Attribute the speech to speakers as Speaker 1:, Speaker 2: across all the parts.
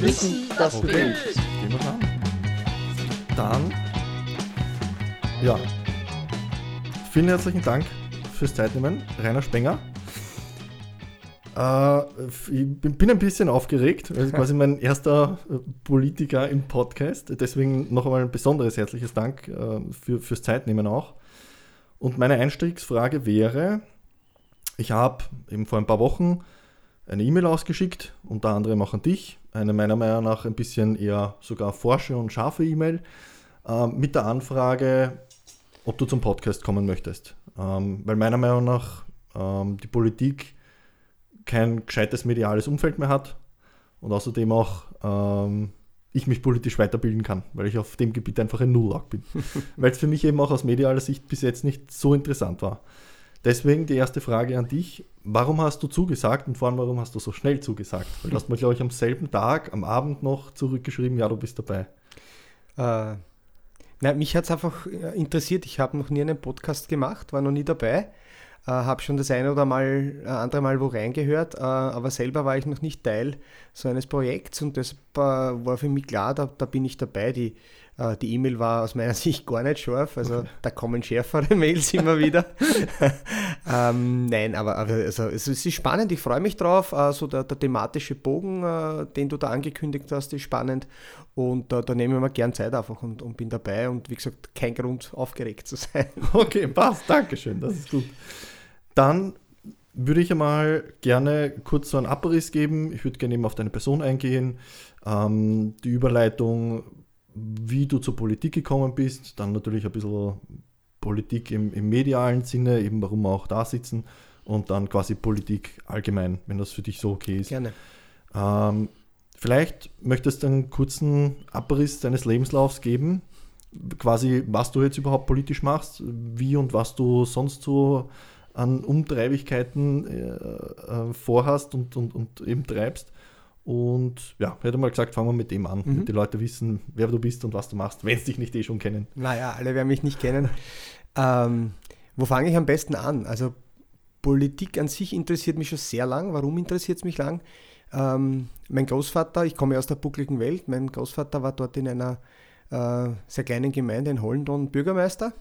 Speaker 1: Wissen, das bewegt.
Speaker 2: Gehen wir an. Dann, ja, vielen herzlichen Dank fürs Zeitnehmen, Rainer Spenger. Äh, ich bin bin ein bisschen aufgeregt, weil es quasi mein erster äh, Politiker im Podcast. Deswegen noch einmal ein besonderes herzliches Dank äh, für, fürs Zeitnehmen auch. Und meine Einstiegsfrage wäre, ich habe eben vor ein paar Wochen eine E-Mail ausgeschickt, unter anderem auch an dich, eine meiner Meinung nach ein bisschen eher sogar forsche und scharfe E-Mail, äh, mit der Anfrage, ob du zum Podcast kommen möchtest. Ähm, weil meiner Meinung nach ähm, die Politik kein gescheites mediales Umfeld mehr hat und außerdem auch ähm, ich mich politisch weiterbilden kann, weil ich auf dem Gebiet einfach ein Nullach bin. weil es für mich eben auch aus medialer Sicht bis jetzt nicht so interessant war. Deswegen die erste Frage an dich. Warum hast du zugesagt und vor allem, warum hast du so schnell zugesagt? Weil du hast mir, glaube ich, am selben Tag, am Abend noch zurückgeschrieben, ja, du bist dabei.
Speaker 3: Äh, na, mich hat es einfach äh, interessiert. Ich habe noch nie einen Podcast gemacht, war noch nie dabei. Äh, habe schon das eine oder mal, äh, andere Mal wo reingehört, äh, aber selber war ich noch nicht Teil so eines Projekts und deshalb äh, war für mich klar, da, da bin ich dabei. Die die E-Mail war aus meiner Sicht gar nicht scharf, also da kommen schärfere Mails immer wieder. ähm, nein, aber, also, es ist spannend, ich freue mich drauf. Also der, der thematische Bogen, äh, den du da angekündigt hast, ist spannend und äh, da nehme ich mir gern Zeit einfach und, und, bin dabei und wie gesagt, kein Grund aufgeregt zu sein.
Speaker 2: Okay, passt, Dankeschön, das ist gut. Dann würde ich einmal gerne kurz so einen Abriss geben. Ich würde gerne eben auf deine Person eingehen. Ähm, die Überleitung wie du zur Politik gekommen bist, dann natürlich ein bisschen Politik im, im medialen Sinne, eben warum wir auch da sitzen und dann quasi Politik allgemein, wenn das für dich so okay ist.
Speaker 3: Gerne.
Speaker 2: Ähm, vielleicht möchtest du einen kurzen Abriss deines Lebenslaufs geben, quasi was du jetzt überhaupt politisch machst, wie und was du sonst so an Umtreibigkeiten äh, äh, vorhast und, und, und eben treibst. Und ja, hätte mal gesagt, fangen wir mit dem an, mhm. damit die Leute wissen, wer du bist und was du machst, wenn sie dich nicht eh schon kennen.
Speaker 3: Naja, alle werden mich nicht kennen. ähm, wo fange ich am besten an? Also Politik an sich interessiert mich schon sehr lang. Warum interessiert es mich lang? Ähm, mein Großvater, ich komme aus der buckligen Welt, mein Großvater war dort in einer äh, sehr kleinen Gemeinde in Hollendon Bürgermeister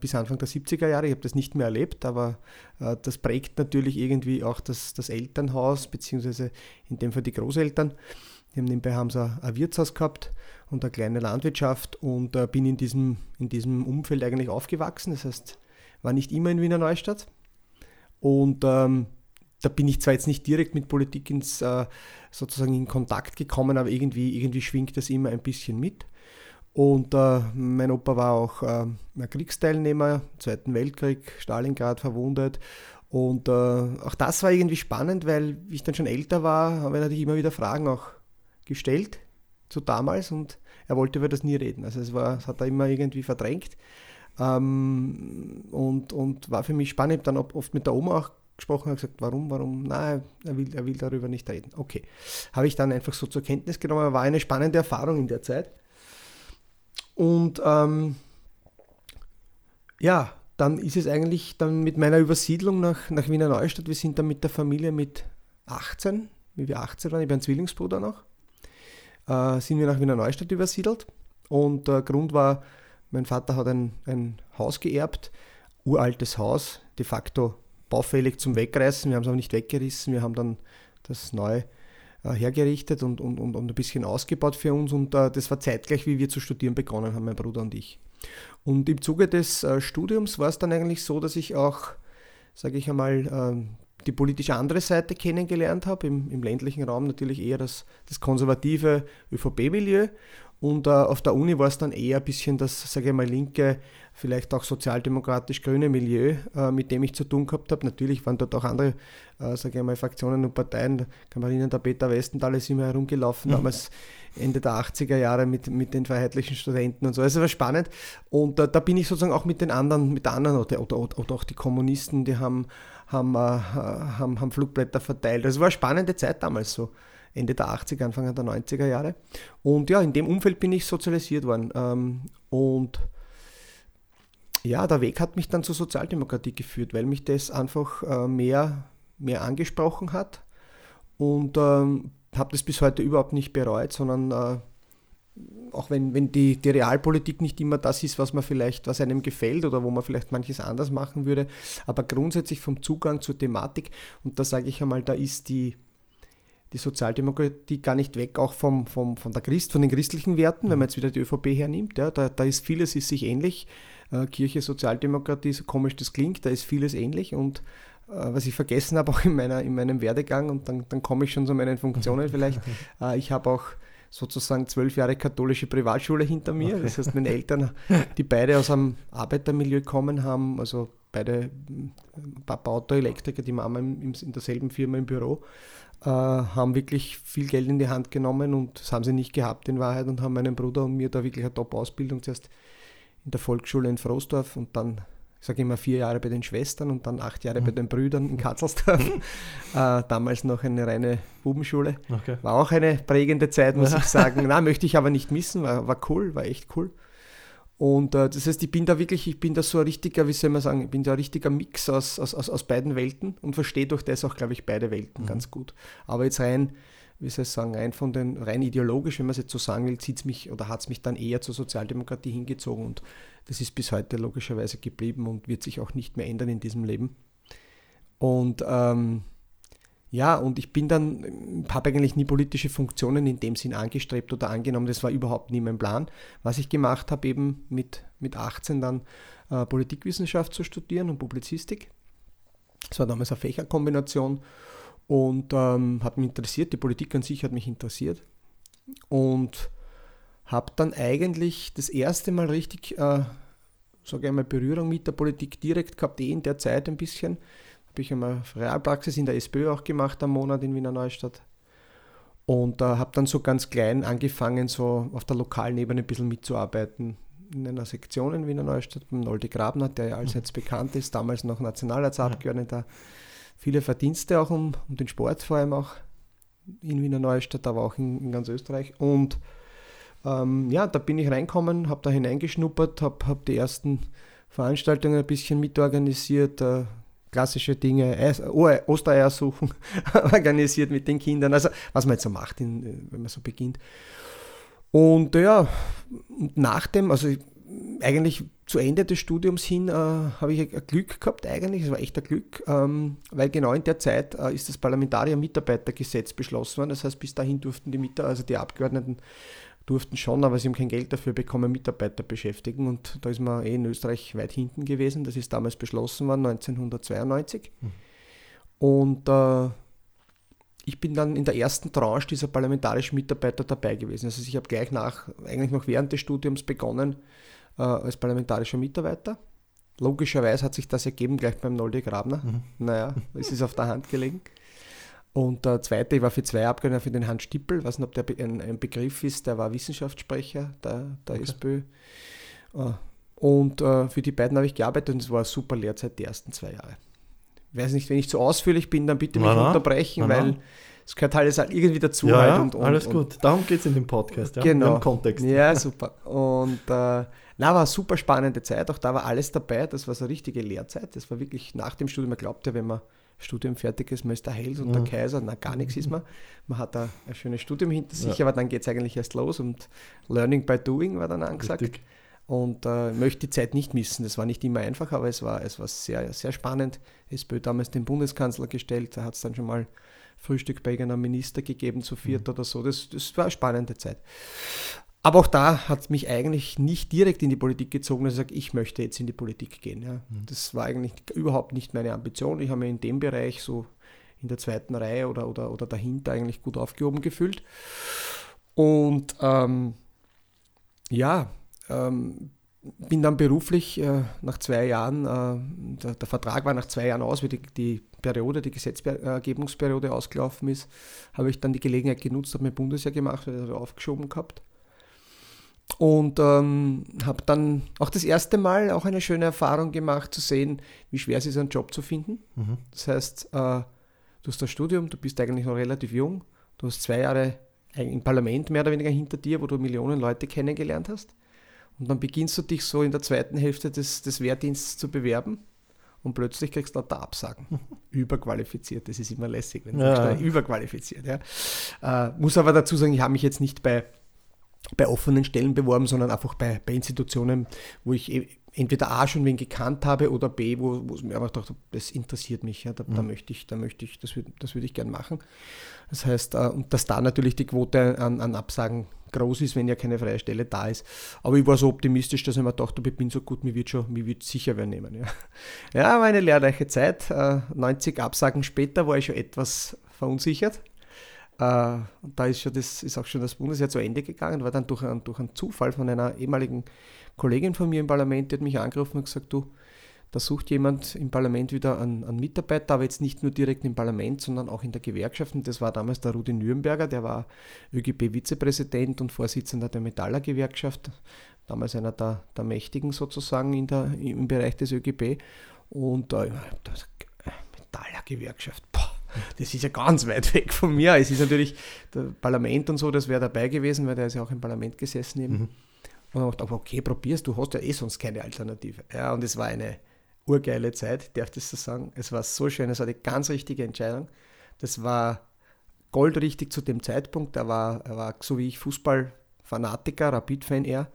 Speaker 3: bis Anfang der 70er Jahre. Ich habe das nicht mehr erlebt, aber äh, das prägt natürlich irgendwie auch das, das Elternhaus, beziehungsweise in dem Fall die Großeltern. Nebenbei haben sie ein Wirtshaus gehabt und eine kleine Landwirtschaft und äh, bin in diesem, in diesem Umfeld eigentlich aufgewachsen. Das heißt, war nicht immer in Wiener Neustadt. Und ähm, da bin ich zwar jetzt nicht direkt mit Politik ins, äh, sozusagen in Kontakt gekommen, aber irgendwie, irgendwie schwingt das immer ein bisschen mit. Und äh, mein Opa war auch äh, ein Kriegsteilnehmer, Zweiten Weltkrieg, Stalingrad verwundet. Und äh, auch das war irgendwie spannend, weil ich dann schon älter war, habe ich natürlich immer wieder Fragen auch gestellt zu damals und er wollte über das nie reden. Also es war, es hat er immer irgendwie verdrängt. Ähm, und, und war für mich spannend. Dann oft mit der Oma auch gesprochen, habe gesagt, warum, warum, nein, er will, er will darüber nicht reden. Okay. Habe ich dann einfach so zur Kenntnis genommen, war eine spannende Erfahrung in der Zeit. Und ähm, ja, dann ist es eigentlich dann mit meiner Übersiedlung nach, nach Wiener Neustadt, wir sind dann mit der Familie mit 18, wie wir 18 waren, ich bin ein Zwillingsbruder noch, äh, sind wir nach Wiener Neustadt übersiedelt. Und der Grund war, mein Vater hat ein, ein Haus geerbt, uraltes Haus, de facto baufällig zum Wegreißen. Wir haben es aber nicht weggerissen, wir haben dann das neu äh, hergerichtet und, und, und, und, ein bisschen ausgebaut für uns. Und äh, das war zeitgleich, wie wir zu studieren begonnen haben, mein Bruder und ich. Und im Zuge des äh, Studiums war es dann eigentlich so, dass ich auch, sage ich einmal, ähm, die politische andere Seite kennengelernt habe, im, im ländlichen Raum natürlich eher das, das konservative ÖVP-Milieu und äh, auf der Uni war es dann eher ein bisschen das, sage ich mal, linke, vielleicht auch sozialdemokratisch-grüne Milieu, äh, mit dem ich zu tun gehabt habe. Natürlich waren dort auch andere, äh, sage ich mal, Fraktionen und Parteien. Da kann man erinnern, der Peter Westenthal ist immer herumgelaufen, mhm. damals Ende der 80er Jahre mit, mit den freiheitlichen Studenten und so. Also war spannend. Und äh, da bin ich sozusagen auch mit den anderen, mit anderen oder, oder, oder auch die Kommunisten, die haben, haben, äh, haben, haben Flugblätter verteilt. Also war eine spannende Zeit damals so. Ende der 80er, Anfang der 90er Jahre. Und ja, in dem Umfeld bin ich sozialisiert worden. Ähm, und ja, der Weg hat mich dann zur Sozialdemokratie geführt, weil mich das einfach äh, mehr, mehr angesprochen hat. Und ähm, habe das bis heute überhaupt nicht bereut, sondern äh, auch wenn, wenn die, die Realpolitik nicht immer das ist, was man vielleicht, was einem gefällt oder wo man vielleicht manches anders machen würde, aber grundsätzlich vom Zugang zur Thematik, und da sage ich einmal, da ist die, die Sozialdemokratie gar nicht weg, auch vom, vom, von der Christ, von den christlichen Werten, wenn man jetzt wieder die ÖVP hernimmt, ja, da, da ist vieles ist sich ähnlich. Äh, Kirche, Sozialdemokratie, so komisch das klingt, da ist vieles ähnlich und äh, was ich vergessen habe, auch in, meiner, in meinem Werdegang, und dann, dann komme ich schon zu meinen Funktionen vielleicht. Äh, ich habe auch sozusagen zwölf Jahre katholische Privatschule hinter mir. Okay. Das heißt, meine Eltern, die beide aus einem Arbeitermilieu kommen, haben also beide Papa Autoelektriker, die Mama im, in derselben Firma im Büro, äh, haben wirklich viel Geld in die Hand genommen und das haben sie nicht gehabt in Wahrheit und haben meinen Bruder und mir da wirklich eine Top-Ausbildung zuerst in der Volksschule in Froßdorf und dann ich sage immer vier Jahre bei den Schwestern und dann acht Jahre mhm. bei den Brüdern in Katzelsdorf. äh, damals noch eine reine Bubenschule. Okay. War auch eine prägende Zeit, muss ich sagen. Na, möchte ich aber nicht missen, war, war cool, war echt cool. Und äh, das heißt, ich bin da wirklich, ich bin da so ein richtiger, wie soll man sagen, ich bin da ein richtiger Mix aus, aus, aus, aus beiden Welten und verstehe durch das auch, glaube ich, beide Welten mhm. ganz gut. Aber jetzt rein wie soll ich sagen, rein von den, rein ideologisch, wenn man es jetzt so sagen will, zieht es mich oder hat es mich dann eher zur Sozialdemokratie hingezogen und das ist bis heute logischerweise geblieben und wird sich auch nicht mehr ändern in diesem Leben. Und ähm, ja, und ich bin dann, habe eigentlich nie politische Funktionen in dem Sinn angestrebt oder angenommen, das war überhaupt nie mein Plan. Was ich gemacht habe, eben mit, mit 18 dann äh, Politikwissenschaft zu studieren und Publizistik. Das war damals eine Fächerkombination und ähm, hat mich interessiert, die Politik an sich hat mich interessiert und habe dann eigentlich das erste Mal richtig, äh, sage ich mal, Berührung mit der Politik direkt gehabt, eh in der Zeit ein bisschen. Habe ich einmal Realpraxis in der SPÖ auch gemacht am Monat in Wiener Neustadt. Und äh, habe dann so ganz klein angefangen, so auf der lokalen Ebene ein bisschen mitzuarbeiten. In einer Sektion in Wiener Neustadt, mit Nolde Grabner, der ja allseits bekannt ist, damals noch Nationalratsabgeordneter. Ja viele Verdienste auch um, um den Sport, vor allem auch in Wiener Neustadt, aber auch in, in ganz Österreich. Und ähm, ja, da bin ich reinkommen, habe da hineingeschnuppert, habe hab die ersten Veranstaltungen ein bisschen mitorganisiert, äh, klassische Dinge, Eis, oh, Ostereier suchen, organisiert mit den Kindern, also was man jetzt so macht, in, wenn man so beginnt. Und ja, nach dem, also eigentlich zu Ende des Studiums hin äh, habe ich ein Glück gehabt, eigentlich, es war echt ein Glück, ähm, weil genau in der Zeit äh, ist das Parlamentarier-Mitarbeitergesetz beschlossen worden. Das heißt, bis dahin durften die Mitarbeiter, also die Abgeordneten durften schon, aber sie haben kein Geld dafür bekommen, Mitarbeiter beschäftigen. Und da ist man eh in Österreich weit hinten gewesen. Das ist damals beschlossen worden, 1992. Mhm. Und äh, ich bin dann in der ersten Tranche dieser parlamentarischen Mitarbeiter dabei gewesen. Also ich habe gleich nach, eigentlich noch während des Studiums begonnen, äh, als parlamentarischer Mitarbeiter. Logischerweise hat sich das ergeben gleich beim Nolde Grabner. Mhm. Naja, es ist auf der Hand gelegen. Und der zweite, ich war für zwei Abgeordnete für den Hans Stippel, weiß nicht, ob der ein, ein Begriff ist, der war Wissenschaftssprecher der, der okay. SPÖ. Äh, und äh, für die beiden habe ich gearbeitet und es war eine super Lehrzeit die ersten zwei Jahre. Ich weiß nicht, wenn ich zu ausführlich bin, dann bitte mich na, unterbrechen, na, weil es gehört alles irgendwie dazu.
Speaker 2: Ja, halt und, und, alles gut. Darum geht es in dem Podcast,
Speaker 3: ja? genau.
Speaker 2: im
Speaker 3: Kontext. Ja, super. Und äh, na, war eine super spannende Zeit, auch da war alles dabei, das war so eine richtige Lehrzeit. Das war wirklich nach dem Studium, man glaubt ja, wenn man Studium fertig ist, man ist der Held und ja. der Kaiser, na gar nichts ist man. Man hat da ein schönes Studium hinter sich, ja. aber dann geht es eigentlich erst los und Learning by Doing war dann angesagt. Richtig. Und äh, möchte die Zeit nicht missen. Das war nicht immer einfach, aber es war, es war sehr, sehr spannend. SPÖ damals den Bundeskanzler gestellt, da hat es dann schon mal Frühstück bei einem Minister gegeben, zu viert mhm. oder so. Das, das war eine spannende Zeit. Aber auch da hat es mich eigentlich nicht direkt in die Politik gezogen, dass ich sage, ich möchte jetzt in die Politik gehen. Ja. Mhm. Das war eigentlich überhaupt nicht meine Ambition. Ich habe mich in dem Bereich so in der zweiten Reihe oder, oder, oder dahinter eigentlich gut aufgehoben gefühlt. Und ähm, ja, ähm, bin dann beruflich äh, nach zwei Jahren, äh, der, der, Vertrag war nach zwei Jahren aus, wie die, die Periode, die Gesetzgebungsperiode ausgelaufen ist, habe ich dann die Gelegenheit genutzt, habe mein Bundesjahr gemacht, also aufgeschoben gehabt und ähm, habe dann auch das erste Mal auch eine schöne Erfahrung gemacht, zu sehen, wie schwer es ist, einen Job zu finden. Mhm. Das heißt, äh, du hast das Studium, du bist eigentlich noch relativ jung, du hast zwei Jahre im Parlament mehr oder weniger hinter dir, wo du Millionen Leute kennengelernt hast. Und dann beginnst du dich so in der zweiten Hälfte des, des Wehrdienstes zu bewerben. und plötzlich kriegst du lauter Absagen. überqualifiziert, das ist immer lässig, wenn du
Speaker 2: Ja.
Speaker 3: überqualifiziert. Ja. Äh, muss aber dazu sagen, ich habe mich jetzt nicht bei, bei offenen Stellen beworben, sondern einfach bei, bei Institutionen, wo ich eh- entweder A schon wen gekannt habe oder B, wo, wo es mir einfach gedacht habe, das interessiert mich, ja, da, da möchte ich, da möchte ich, das, würd, das würde ich gern machen. Das heißt, äh, und dass da natürlich die Quote an, an Absagen groß ist, wenn ja keine freie Stelle da ist. Aber ich war so optimistisch, dass ich mir dachte, ich bin so gut, mir wird schon, mir wird sicher wer nehmen. Ja, ja war eine lehrreiche Zeit. Äh, 90 Absagen später war ich schon etwas verunsichert. Äh, und da ist, schon das, ist auch schon das Bundesjahr zu Ende gegangen, war dann durch, einen- durch einen Zufall von einer ehemaligen Kollegin von mir im Parlament, die hat mich angerufen und gesagt, du, da sucht jemand im Parlament wieder einen, einen Mitarbeiter, aber jetzt nicht nur direkt im Parlament, sondern auch in der Gewerkschaft. Und das war damals der Rudi Nürnberger, der war ÖGB-Vizepräsident und Vorsitzender der Metallergewerkschaft, damals einer der, der Mächtigen sozusagen in der, im Bereich des ÖGB. Und äh, Metallergewerkschaft, boah, das ist ja ganz weit weg von mir. Es ist natürlich das Parlament und so, das wäre dabei gewesen, weil der ist ja auch im Parlament gesessen eben. Und dann dachte ich, okay, probier's, du hast ja eh sonst keine Alternative. Ja, und es war eine urgeile Zeit, darf ich das so sagen. Es war so schön, es war eine ganz richtige Entscheidung. Das war goldrichtig zu dem Zeitpunkt. Er war, er war so wie ich Fußballfanatiker, Rapid-Fan er.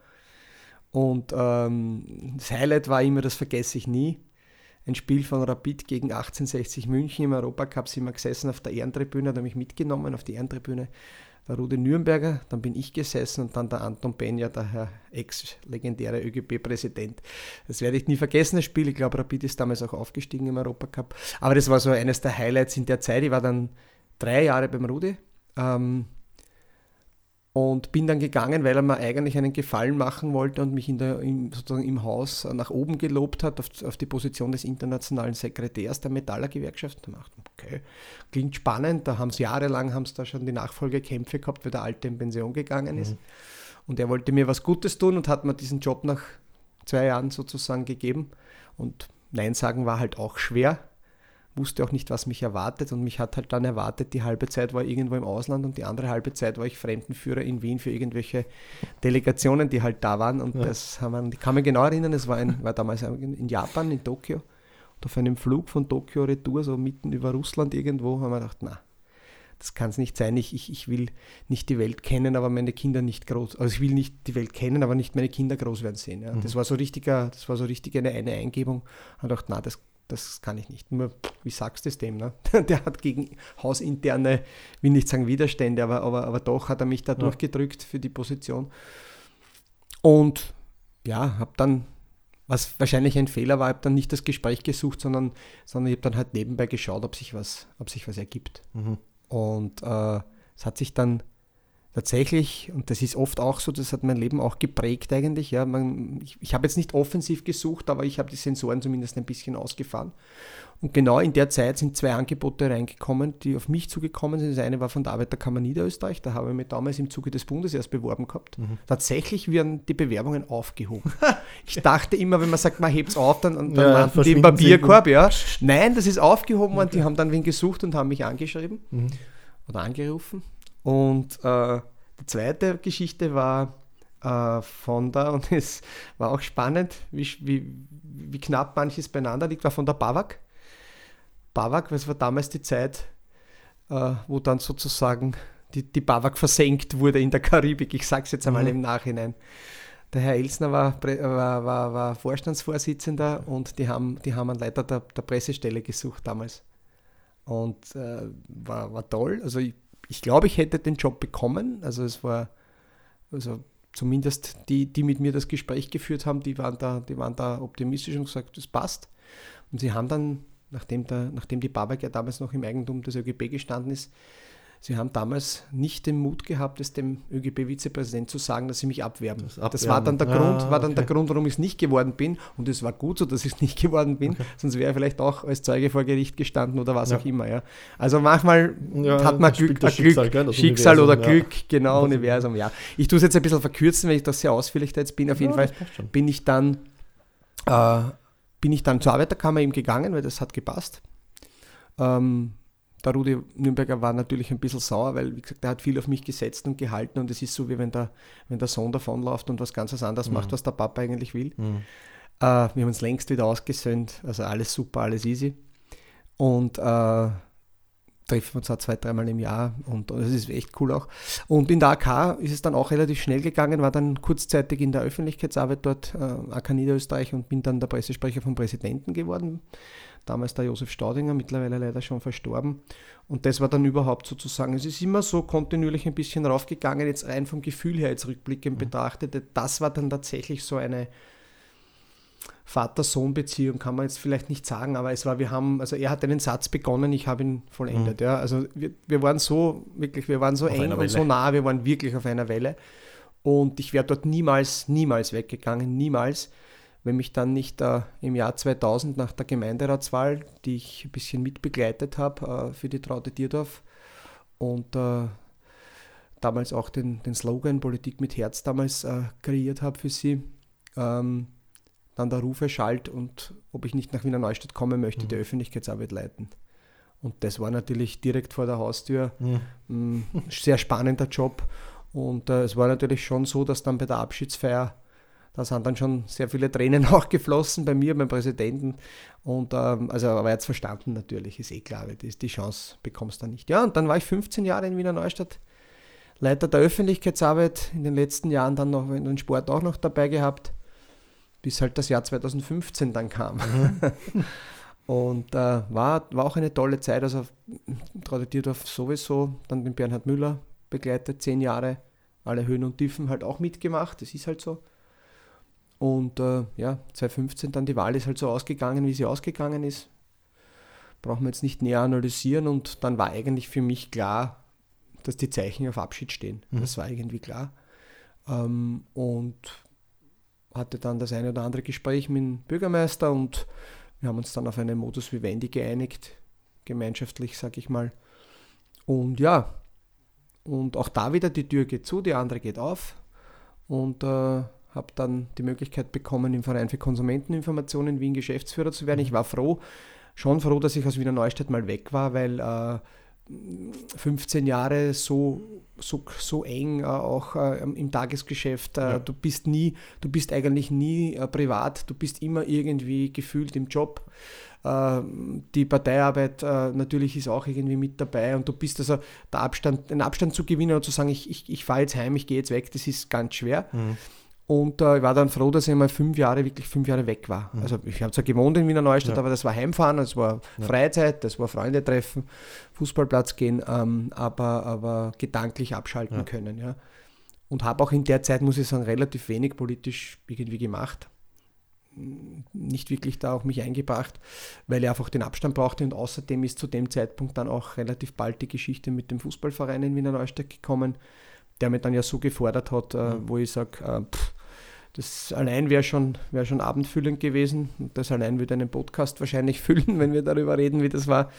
Speaker 3: Und ähm, das Highlight war immer, das vergesse ich nie, ein Spiel von Rapid gegen 1860 München im Europacup sind wir gesessen auf der Ehrentribüne, hat er mich mitgenommen auf die Ehrentribüne. Der Rudi Nürnberger, dann bin ich gesessen und dann der Anton Benja, der Herr ex-legendäre ÖGB-Präsident. Das werde ich nie vergessen, das Spiel. Ich glaube, Rapid ist damals auch aufgestiegen im Europacup. Aber das war so eines der Highlights in der Zeit. Ich war dann drei Jahre beim Rudi. Ähm, und bin dann gegangen, weil er mir eigentlich einen Gefallen machen wollte und mich in der, im, sozusagen im Haus nach oben gelobt hat auf, auf die Position des internationalen Sekretärs der Metallergewerkschaft. Da dachte okay, klingt spannend. Da haben sie jahrelang haben sie da schon die Nachfolgekämpfe gehabt, weil der Alte in Pension gegangen ist. Und er wollte mir was Gutes tun und hat mir diesen Job nach zwei Jahren sozusagen gegeben. Und Nein sagen war halt auch schwer wusste auch nicht, was mich erwartet und mich hat halt dann erwartet, die halbe Zeit war irgendwo im Ausland und die andere halbe Zeit war ich Fremdenführer in Wien für irgendwelche Delegationen, die halt da waren und das haben wir, ich kann mich genau erinnern, es war, ein, war damals in Japan, in Tokio und auf einem Flug von Tokio retour, so mitten über Russland irgendwo, haben wir gedacht, na, das kann es nicht sein. Ich, ich, ich will nicht die Welt kennen, aber meine Kinder nicht groß. Also ich will nicht die Welt kennen, aber nicht meine Kinder groß werden sehen. Ja. Das war so richtiger, das war so richtig eine, eine Eingebung. Und dachte, na, das, das kann ich nicht. Nur, wie sagst du es dem? Ne? Der hat gegen hausinterne, will nicht sagen Widerstände, aber, aber, aber doch hat er mich da
Speaker 2: Ja.
Speaker 3: durchgedrückt für die Position. Und ja, habe dann, was wahrscheinlich ein Fehler war, habe dann nicht das Gespräch gesucht, sondern, sondern ich habe dann halt nebenbei geschaut, ob sich was, ob sich was ergibt.
Speaker 2: Mhm.
Speaker 3: Und äh, es hat sich dann tatsächlich, und das ist oft auch so, das hat mein Leben auch geprägt eigentlich. Ja, man, ich ich habe jetzt nicht offensiv gesucht, aber ich habe die Sensoren zumindest ein bisschen ausgefahren. Und genau in der Zeit sind zwei Angebote reingekommen, die auf mich zugekommen sind. Das eine war von der Arbeiterkammer Niederösterreich, da habe ich mich damals im Zuge des Bundesjahrs beworben gehabt. Tatsächlich werden die Bewerbungen aufgehoben. ich dachte immer, wenn man sagt, man hebt es auf, dann, dann
Speaker 2: Ja,
Speaker 3: landen die im Papierkorb. Ja. Nein, das ist aufgehoben worden, die haben dann wen gesucht und haben mich angeschrieben
Speaker 2: Mhm.
Speaker 3: oder angerufen. Und äh, die zweite Geschichte war äh, von der, und es war auch spannend, wie, wie, wie knapp manches beieinander liegt, war von der BAWAG. BAWAG, weil es war damals die Zeit, äh, wo dann sozusagen die, die BAWAG versenkt wurde in der Karibik. Ich sage es jetzt einmal
Speaker 2: Mhm.
Speaker 3: im Nachhinein. Der Herr Elsner war, Prä- war, war, war Vorstandsvorsitzender und die haben, die haben einen Leiter der, der Pressestelle gesucht damals. Und äh, war, war toll. Also ich, ich glaube, ich hätte den Job bekommen. Also es war, also zumindest die, die mit mir das Gespräch geführt haben, die waren da, die waren da optimistisch und gesagt, das passt. Und sie haben dann, nachdem, der, nachdem die Babak ja damals noch im Eigentum des ÖGB gestanden ist, sie haben damals nicht den Mut gehabt, es dem ÖGB-Vizepräsident zu sagen, dass sie mich abwerben.
Speaker 2: Das
Speaker 3: Das, war dann der
Speaker 2: Abwerben.
Speaker 3: Grund,
Speaker 2: Ah,
Speaker 3: war dann der
Speaker 2: okay.
Speaker 3: Grund, warum ich es nicht geworden bin. Und es war gut so, dass ich es nicht geworden bin, sonst wäre ich vielleicht auch als Zeuge vor Gericht gestanden oder was
Speaker 2: Ja.
Speaker 3: auch immer. Ja. Also manchmal
Speaker 2: Ja,
Speaker 3: hat man Glück,
Speaker 2: Schicksal, gell,
Speaker 3: Schicksal oder. Glück, genau, Universum, ja. Ich tue es jetzt ein bisschen verkürzen, weil ich das sehr ausführlich da jetzt bin. Auf jeden Fall bin ich dann äh, bin ich dann zur Arbeiterkammer eben gegangen, weil das hat gepasst. Ähm, der Rudi Nürnberger war natürlich ein bisschen sauer, weil, wie gesagt, er hat viel auf mich gesetzt und gehalten und es ist so, wie wenn der, wenn der Sohn davonläuft und was ganz anderes macht, was der Papa eigentlich will.
Speaker 2: Mhm.
Speaker 3: Äh, wir haben uns längst wieder ausgesöhnt, also alles super, alles easy. Und äh, treffen wir uns auch zwei, dreimal im Jahr und das ist echt cool auch. Und in der AK ist es dann auch relativ schnell gegangen, war dann kurzzeitig in der Öffentlichkeitsarbeit dort, äh, AK Niederösterreich und bin dann der Pressesprecher vom Präsidenten geworden. Damals der Josef Staudinger, mittlerweile leider schon verstorben. Und das war dann überhaupt sozusagen, es ist immer so kontinuierlich ein bisschen raufgegangen, jetzt rein vom Gefühl her jetzt rückblickend mhm. betrachtet. Das war dann tatsächlich so eine, Vater-Sohn-Beziehung kann man jetzt vielleicht nicht sagen, aber es war, wir haben, also er hat einen Satz begonnen, ich habe ihn vollendet. Mhm. Ja. Also wir, wir waren so, wirklich, wir waren so auf eng und so nah, wir waren wirklich auf einer Welle. Und ich wäre dort niemals, niemals weggegangen, niemals, wenn mich dann nicht äh, im Jahr 2000 nach der Gemeinderatswahl, die ich ein bisschen mitbegleitet habe äh, für die Traute Dierdorf und äh, damals auch den, den Slogan Politik mit Herz damals äh, kreiert habe für sie, ähm, dann der Ruf erschallt und ob ich nicht nach Wiener Neustadt kommen möchte, mhm. die Öffentlichkeitsarbeit leiten. Und das war natürlich direkt vor der Haustür mhm. ein sehr spannender Job. Und äh, es war natürlich schon so, dass dann bei der Abschiedsfeier, da sind dann schon sehr viele Tränen auch geflossen bei mir, beim Präsidenten. Und ähm, also aber jetzt verstanden natürlich, ist eh klar, die, die Chance bekommst du nicht. Ja, und dann war ich 15 Jahre in Wiener Neustadt, Leiter der Öffentlichkeitsarbeit, in den letzten Jahren dann noch in den Sport auch noch dabei gehabt bis halt das Jahr 2015 dann kam. Mhm. Und äh, war, war auch eine tolle Zeit, also Traditierdorf sowieso, dann den Bernhard Müller begleitet, zehn Jahre, alle Höhen und Tiefen halt auch mitgemacht, das ist halt so. Und äh, ja, 2015 dann die Wahl ist halt so ausgegangen, wie sie ausgegangen ist. Brauchen wir jetzt nicht näher analysieren und dann war eigentlich für mich klar, dass die Zeichen auf Abschied stehen. Mhm. Das war irgendwie klar. Ähm, und hatte dann das eine oder andere Gespräch mit dem Bürgermeister und wir haben uns dann auf einen Modus Vivendi geeinigt, gemeinschaftlich, sag ich mal. Und ja, und auch da wieder die Tür geht zu, die andere geht auf und äh, habe dann die Möglichkeit bekommen, im Verein für Konsumenteninformation in Wien Geschäftsführer zu werden. Ich war froh, schon froh, dass ich aus Wiener Neustadt mal weg war, weil äh, 15 Jahre so, so, so eng äh, auch äh, im Tagesgeschäft. Äh, ja. Du bist nie, du bist eigentlich nie äh, privat, du bist immer irgendwie gefühlt im Job. Äh, die Parteiarbeit äh, natürlich ist auch irgendwie mit dabei und du bist also der Abstand, den Abstand zu gewinnen und zu sagen, ich, ich, ich fahre jetzt heim, ich gehe jetzt weg, das ist ganz schwer. Mhm. Und äh, ich war dann froh, dass ich mal fünf Jahre, wirklich fünf Jahre weg war. Mhm. Also ich habe zwar gewohnt in Wiener Neustadt, ja. aber das war Heimfahren, das war ja. Freizeit, das war Freunde treffen, Fußballplatz gehen, ähm, aber, aber gedanklich abschalten ja. können. Ja. Und habe auch in der Zeit, muss ich sagen, relativ wenig politisch irgendwie gemacht. Nicht wirklich da auch mich eingebracht, weil ich einfach den Abstand brauchte und außerdem ist zu dem Zeitpunkt dann auch relativ bald die Geschichte mit dem Fußballverein in Wiener Neustadt gekommen, der mich dann ja so gefordert hat, äh, mhm. wo ich sage, äh, das allein wäre schon, wär schon abendfüllend gewesen. Das allein würde einen Podcast wahrscheinlich füllen, wenn wir darüber reden, wie das war.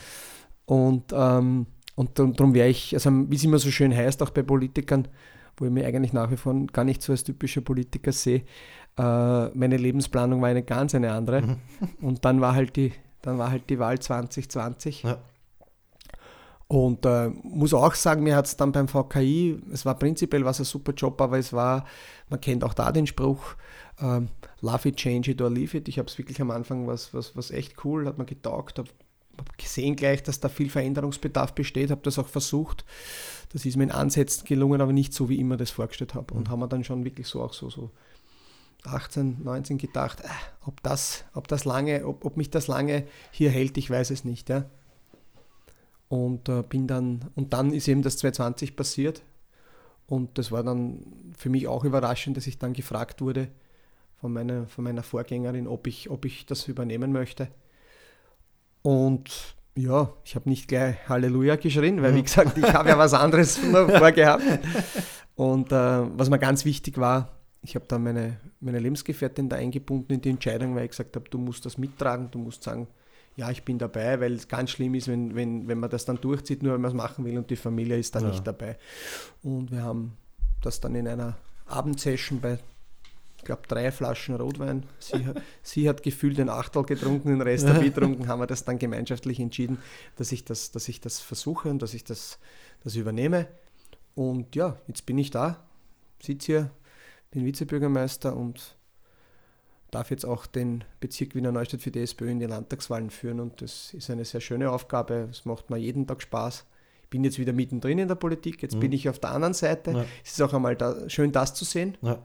Speaker 3: Und, ähm, und darum wäre ich, also wie es immer so schön heißt, auch bei Politikern, wo ich mich eigentlich nach wie vor gar nicht so als typischer Politiker sehe, äh, meine Lebensplanung war eine ganz eine andere. Mhm. Und dann war halt die, dann war halt die Wahl 2020. Ja. Und äh, muss auch sagen, mir hat es dann beim VKI, es war prinzipiell was ein super Job, aber es war, man kennt auch da den Spruch, äh, love it, change it or leave it. Ich habe es wirklich am Anfang was, was, was echt cool, hat mir getaugt, habe hab gesehen gleich, dass da viel Veränderungsbedarf besteht, habe das auch versucht. Das ist mir in Ansätzen gelungen, aber nicht so, wie ich immer das vorgestellt habe. Und mhm. haben wir dann schon wirklich so auch so, so 18, 19 gedacht, äh, ob, das, ob das lange, ob, ob mich das lange hier hält, ich weiß es nicht. Ja. Und äh, bin dann, und dann ist eben das 2020 passiert. Und das war dann für mich auch überraschend, dass ich dann gefragt wurde von meiner, von meiner Vorgängerin, ob ich, ob ich das übernehmen möchte. Und ja, ich habe nicht gleich Halleluja geschrien, weil wie gesagt, ich habe ja was anderes vorgehabt. Und äh, was mir ganz wichtig war, ich habe dann meine, meine Lebensgefährtin da eingebunden in die Entscheidung, weil ich gesagt habe, du musst das mittragen, du musst sagen, ja, ich bin dabei, weil es ganz schlimm ist, wenn, wenn, wenn man das dann durchzieht, nur wenn man es machen will und die Familie ist dann ja. nicht dabei. Und wir haben das dann in einer Abendsession bei, ich glaube, drei Flaschen Rotwein. Sie, sie hat gefühlt den Achtel getrunken, den Rest habe ich getrunken, haben wir das dann gemeinschaftlich entschieden, dass ich das, dass ich das versuche und dass ich das, das übernehme. Und ja, jetzt bin ich da, sitze hier, bin Vizebürgermeister und darf jetzt auch den Bezirk Wiener Neustadt für die SPÖ in die Landtagswahlen führen und das ist eine sehr schöne Aufgabe. Es macht mir jeden Tag Spaß. Ich bin jetzt wieder mittendrin in der Politik, jetzt mhm. bin ich auf der anderen Seite. Ja. Es ist auch einmal da, schön, das zu sehen, ja.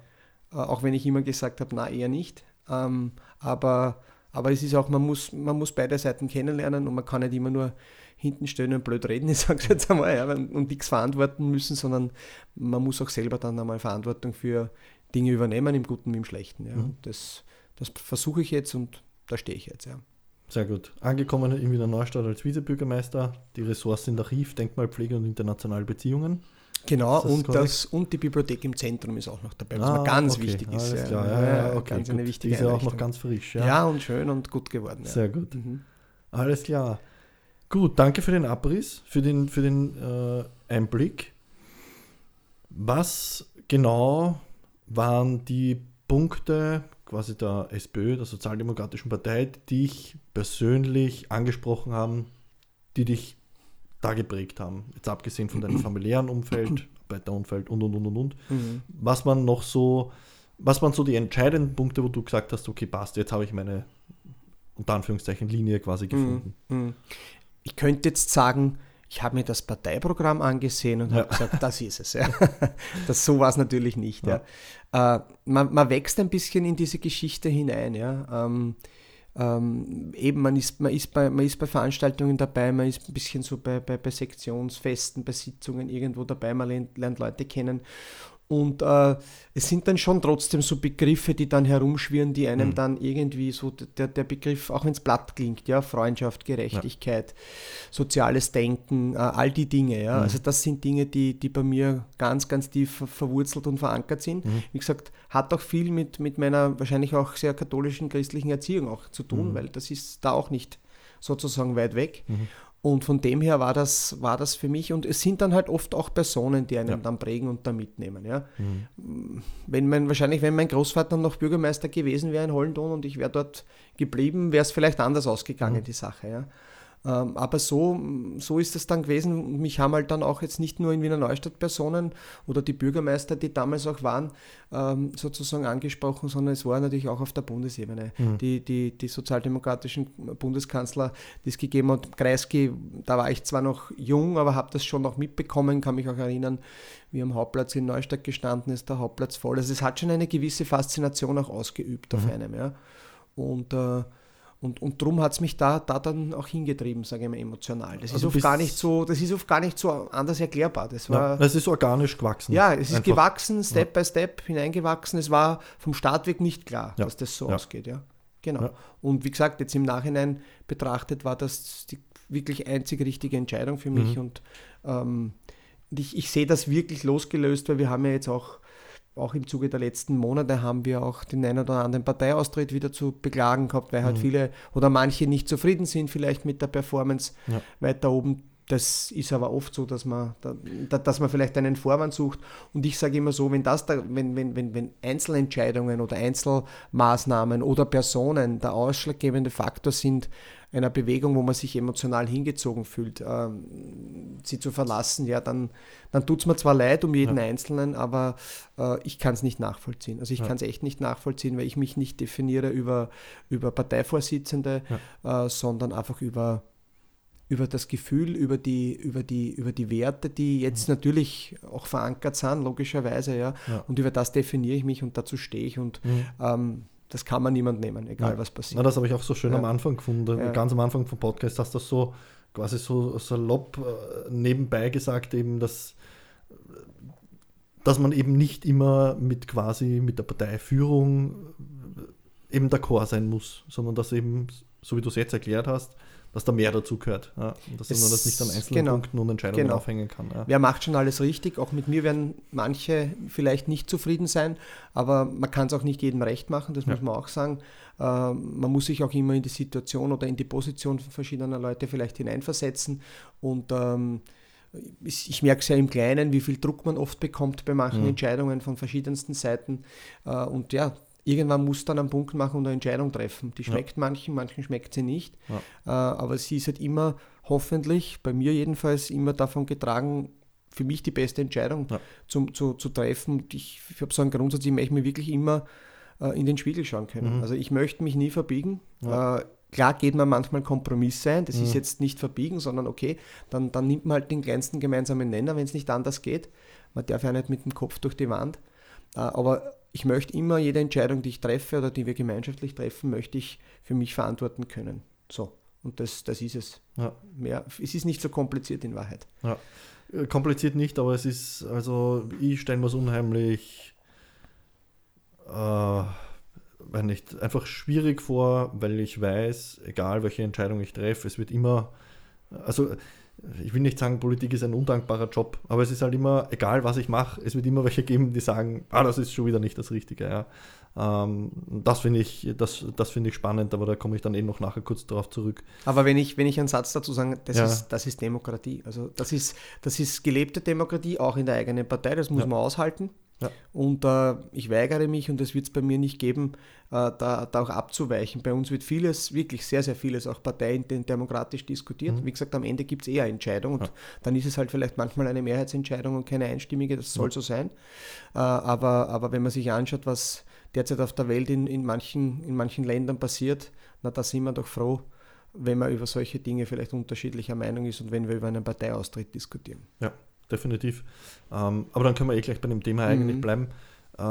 Speaker 3: äh, auch wenn ich immer gesagt habe, na eher nicht. Ähm, aber, aber es ist auch, man muss, man muss beide Seiten kennenlernen und man kann nicht immer nur hinten stehen und blöd reden, ich sage es jetzt einmal, ja, und nichts verantworten müssen, sondern man muss auch selber dann einmal Verantwortung für Dinge übernehmen, im Guten wie im Schlechten. Ja. Mhm. Das, das versuche ich jetzt und da stehe ich jetzt. Ja.
Speaker 2: Sehr gut. Angekommen in Wiener Neustadt als Vizebürgermeister, die Ressorts sind Archiv, Denkmalpflege und internationale Beziehungen.
Speaker 3: Genau, und, das, und die Bibliothek im Zentrum ist auch noch dabei, was ah, mir ganz okay, wichtig ist.
Speaker 2: Alles klar, ja, ja, okay, ganz eine wichtige die ist ja auch noch ganz frisch.
Speaker 3: Ja, ja und schön und gut geworden.
Speaker 2: Sehr gut. Mhm. Alles klar. Gut, danke für den Abriss, für den, für den äh, Einblick. Was genau waren die Punkte quasi der SPÖ, der Sozialdemokratischen Partei, die dich persönlich angesprochen haben, die dich da geprägt haben? Jetzt abgesehen von deinem familiären Umfeld, Arbeiterumfeld und und und und und. Mhm. Was man noch so, was waren so die entscheidenden Punkte, wo du gesagt hast, okay, passt, jetzt habe ich meine unter Anführungszeichen Linie quasi mhm. gefunden?
Speaker 3: Mhm ich könnte jetzt sagen, ich habe mir das Parteiprogramm angesehen und ja. habe gesagt, das ist es. Ja. Das, so war es natürlich nicht. Ja. Äh, man, man, wächst ein bisschen in diese Geschichte hinein. Ja. Ähm, ähm, eben, man ist, man, ist bei, man ist bei Veranstaltungen dabei, man ist ein bisschen so bei, bei, bei Sektionsfesten, bei Sitzungen irgendwo dabei, man lernt, lernt Leute kennen. Und äh, es sind dann schon trotzdem so Begriffe, die dann herumschwirren, die einem mhm. dann irgendwie so, der, der Begriff, auch wenn es platt klingt, ja, Freundschaft, Gerechtigkeit, ja. soziales Denken, äh, all die Dinge, ja. Mhm. Also das sind Dinge, die, die bei mir ganz, ganz tief verwurzelt und verankert sind. Mhm. Wie gesagt, hat auch viel mit, mit meiner wahrscheinlich auch sehr katholischen, christlichen Erziehung auch zu tun, mhm. weil das ist da auch nicht sozusagen weit weg. Und von dem her war das, war das für mich, und es sind dann halt oft auch Personen, die einen ja. dann prägen und da mitnehmen. Ja. Mhm. Wenn mein, wahrscheinlich, wenn mein Großvater noch Bürgermeister gewesen wäre in Hollendon und ich wäre dort geblieben, wäre es vielleicht anders ausgegangen, mhm. die Sache. Ja. Ähm, aber so, so ist es dann gewesen. Mich haben halt dann auch jetzt nicht nur in Wiener Neustadt Personen oder die Bürgermeister, die damals auch waren, ähm, sozusagen angesprochen, sondern es war natürlich auch auf der Bundesebene. Mhm. Die, die, die sozialdemokratischen Bundeskanzler, die es gegeben hat, Kreisky, da war ich zwar noch jung, aber habe das schon noch mitbekommen, kann mich auch erinnern, wie am Hauptplatz in Neustadt gestanden ist, der Hauptplatz voll. Also es hat schon eine gewisse Faszination auch ausgeübt mhm. auf einem. Ja. Und äh, und, und darum hat es mich da, da dann auch hingetrieben, sage ich mal, emotional. Das, also ist oft gar nicht so, das ist oft gar nicht so anders erklärbar. Das, war,
Speaker 2: ja, es ist organisch gewachsen.
Speaker 3: Ja, es ist Einfach. gewachsen, Step ja. by Step hineingewachsen. Es war vom Startweg nicht klar, ja. dass das so ausgeht. Ja. Genau. Und wie gesagt, jetzt im Nachhinein betrachtet war das die wirklich einzig richtige Entscheidung für mich. Mhm. Und ähm, ich, ich sehe das wirklich losgelöst, weil wir haben ja jetzt auch auch im Zuge der letzten Monate haben wir auch den einen oder anderen Parteiaustritt wieder zu beklagen gehabt, weil halt mhm. viele oder manche nicht zufrieden sind vielleicht mit der Performance ja. weiter oben. Das ist aber oft so, dass man, dass man vielleicht einen Vorwand sucht. Und ich sage immer so, wenn das da, wenn, wenn, wenn, wenn Einzelentscheidungen oder Einzelmaßnahmen oder Personen der ausschlaggebende Faktor sind, einer Bewegung, wo man sich emotional hingezogen fühlt, äh, sie zu verlassen, ja, dann, dann tut es mir zwar leid um jeden ja. Einzelnen, aber äh, ich kann es nicht nachvollziehen. Also ich ja. kann es echt nicht nachvollziehen, weil ich mich nicht definiere über, über Parteivorsitzende, ja. äh, sondern einfach über über das Gefühl, über die, über die, über die Werte, die jetzt mhm. natürlich auch verankert sind, logischerweise, ja. ja. Und über das definiere ich mich und dazu stehe ich. Und mhm. ähm, das kann man niemand nehmen, egal ja. was passiert.
Speaker 2: Na, das habe ich auch so schön ja. am Anfang gefunden. Ja. Ganz am Anfang vom Podcast hast du das so quasi so salopp äh, nebenbei gesagt, eben, dass, dass man eben nicht immer mit quasi mit der Parteiführung äh, eben d'accord sein muss, sondern dass eben, so wie du es jetzt erklärt hast, dass da mehr dazu gehört. Ja? dass es, man das nicht an einzelnen genau, Punkten und Entscheidungen genau. aufhängen kann.
Speaker 3: Ja. Wer macht schon alles richtig? Auch mit mir werden manche vielleicht nicht zufrieden sein, aber man kann es auch nicht jedem recht machen, das ja. muss man auch sagen. Äh, man muss sich auch immer in die Situation oder in die Position verschiedener Leute vielleicht hineinversetzen und ähm, ich merke es ja im Kleinen, wie viel Druck man oft bekommt bei manchen mhm. Entscheidungen von verschiedensten Seiten. Äh, und ja, irgendwann muss dann einen Punkt machen und eine Entscheidung treffen. Die schmeckt ja. manchen, manchen schmeckt sie nicht. Ja. Äh, aber sie ist halt immer, hoffentlich, bei mir jedenfalls, immer davon getragen, für mich die beste Entscheidung ja. zum, zu, zu treffen. Ich, ich habe so einen Grundsatz, ich möchte mir wirklich immer äh, in den Spiegel schauen können.
Speaker 2: Mhm.
Speaker 3: Also ich möchte mich nie verbiegen. Äh, klar geht man manchmal Kompromisse ein, das
Speaker 2: Mhm.
Speaker 3: ist jetzt nicht verbiegen, sondern okay, dann, dann nimmt man halt den kleinsten gemeinsamen Nenner, wenn es nicht anders geht. Man darf ja nicht mit dem Kopf durch die Wand. Äh, aber ich möchte immer jede Entscheidung, die ich treffe oder die wir gemeinschaftlich treffen, möchte ich für mich verantworten können. So. Und das, das ist es.
Speaker 2: Ja.
Speaker 3: Mehr, es ist nicht so kompliziert in Wahrheit.
Speaker 2: Äh, Kompliziert nicht, aber es ist, also ich stelle mir es unheimlich, äh, wenn nicht, einfach schwierig vor, weil ich weiß, egal welche Entscheidung ich treffe, es wird immer, also ich will nicht sagen, Politik ist ein undankbarer Job, aber es ist halt immer, egal was ich mache, es wird immer welche geben, die sagen, ah, das ist schon wieder nicht das Richtige. Ja. Ähm, das finde ich, das, das finde ich spannend, aber da komme ich dann eh noch nachher kurz darauf zurück.
Speaker 3: Aber wenn ich, wenn ich einen Satz dazu sage, das,
Speaker 2: Ja.
Speaker 3: ist, das ist Demokratie. Also das ist, das ist gelebte Demokratie, auch in der eigenen Partei, das muss
Speaker 2: Ja.
Speaker 3: man aushalten.
Speaker 2: Ja.
Speaker 3: Und äh, ich weigere mich, und das wird es bei mir nicht geben, äh, da, da auch abzuweichen. Bei uns wird vieles, wirklich sehr, sehr vieles, auch parteiendemokratisch diskutiert.
Speaker 2: Mhm.
Speaker 3: Wie gesagt, am Ende gibt es eher Entscheidung und
Speaker 2: Ja.
Speaker 3: dann ist es halt vielleicht manchmal eine Mehrheitsentscheidung und keine einstimmige, das soll
Speaker 2: Ja.
Speaker 3: so sein. Äh, aber, aber wenn man sich anschaut, was derzeit auf der Welt in, in, manchen, in manchen Ländern passiert, na, da sind wir doch froh, wenn man über solche Dinge vielleicht unterschiedlicher Meinung ist und wenn wir über einen Parteiaustritt diskutieren.
Speaker 2: Definitiv. Ähm, aber dann können wir eh gleich bei dem Thema eigentlich
Speaker 3: Mhm.
Speaker 2: bleiben. Äh,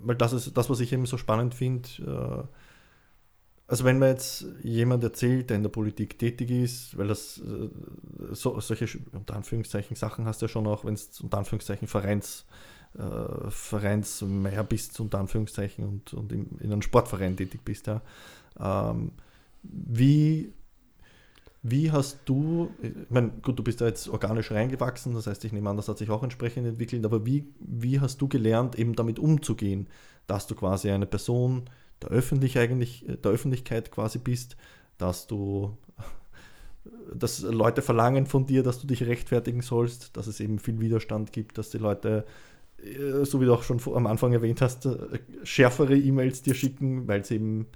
Speaker 2: weil das ist das, was ich eben so spannend finde. Äh, also wenn mir jetzt jemand erzählt, der in der Politik tätig ist, weil das äh, so, solche unter Anführungszeichen Sachen hast du ja schon auch, wenn es unter Anführungszeichen Vereins, äh, Vereinsmeier bist, unter Anführungszeichen, und, und im, in einem Sportverein tätig bist, ja. Ähm, wie wie hast du, ich meine, gut, du bist da jetzt organisch reingewachsen, das heißt, ich nehme an, das hat sich auch entsprechend entwickelt, aber wie, wie hast du gelernt, eben damit umzugehen, dass du quasi eine Person der, Öffentlich eigentlich, der Öffentlichkeit quasi bist, dass du, dass Leute verlangen von dir, dass du dich rechtfertigen sollst, dass es eben viel Widerstand gibt, dass die Leute, äh, so wie du auch schon am Anfang erwähnt hast, äh, schärfere E-Mails dir schicken, weil es eben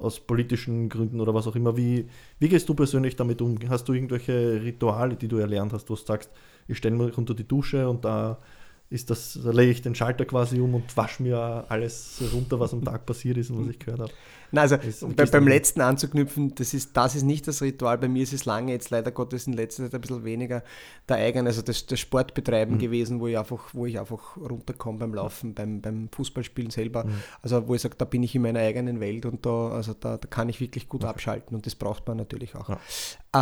Speaker 2: aus politischen Gründen oder was auch immer. Wie, wie gehst du persönlich damit um? Hast du irgendwelche Rituale, die du erlernt hast, wo du sagst, ich stelle mich unter die Dusche und da ist das, da lege ich den Schalter quasi um und wasche mir alles runter, was am Tag passiert ist und was ich gehört habe.
Speaker 3: Na, also bei, beim letzten anzuknüpfen, das ist, das ist nicht das Ritual. Bei mir ist es lange jetzt leider Gottes in letzter Zeit ein bisschen weniger der eigene, also das, das Sportbetreiben
Speaker 2: Mhm.
Speaker 3: gewesen, wo ich einfach, wo ich einfach runterkomme beim Laufen, beim, beim Fußballspielen selber.
Speaker 2: Mhm.
Speaker 3: Also wo ich sage, da bin ich in meiner eigenen Welt und da, also da, da kann ich wirklich gut
Speaker 2: Okay.
Speaker 3: abschalten und das braucht man natürlich auch.
Speaker 2: Ja.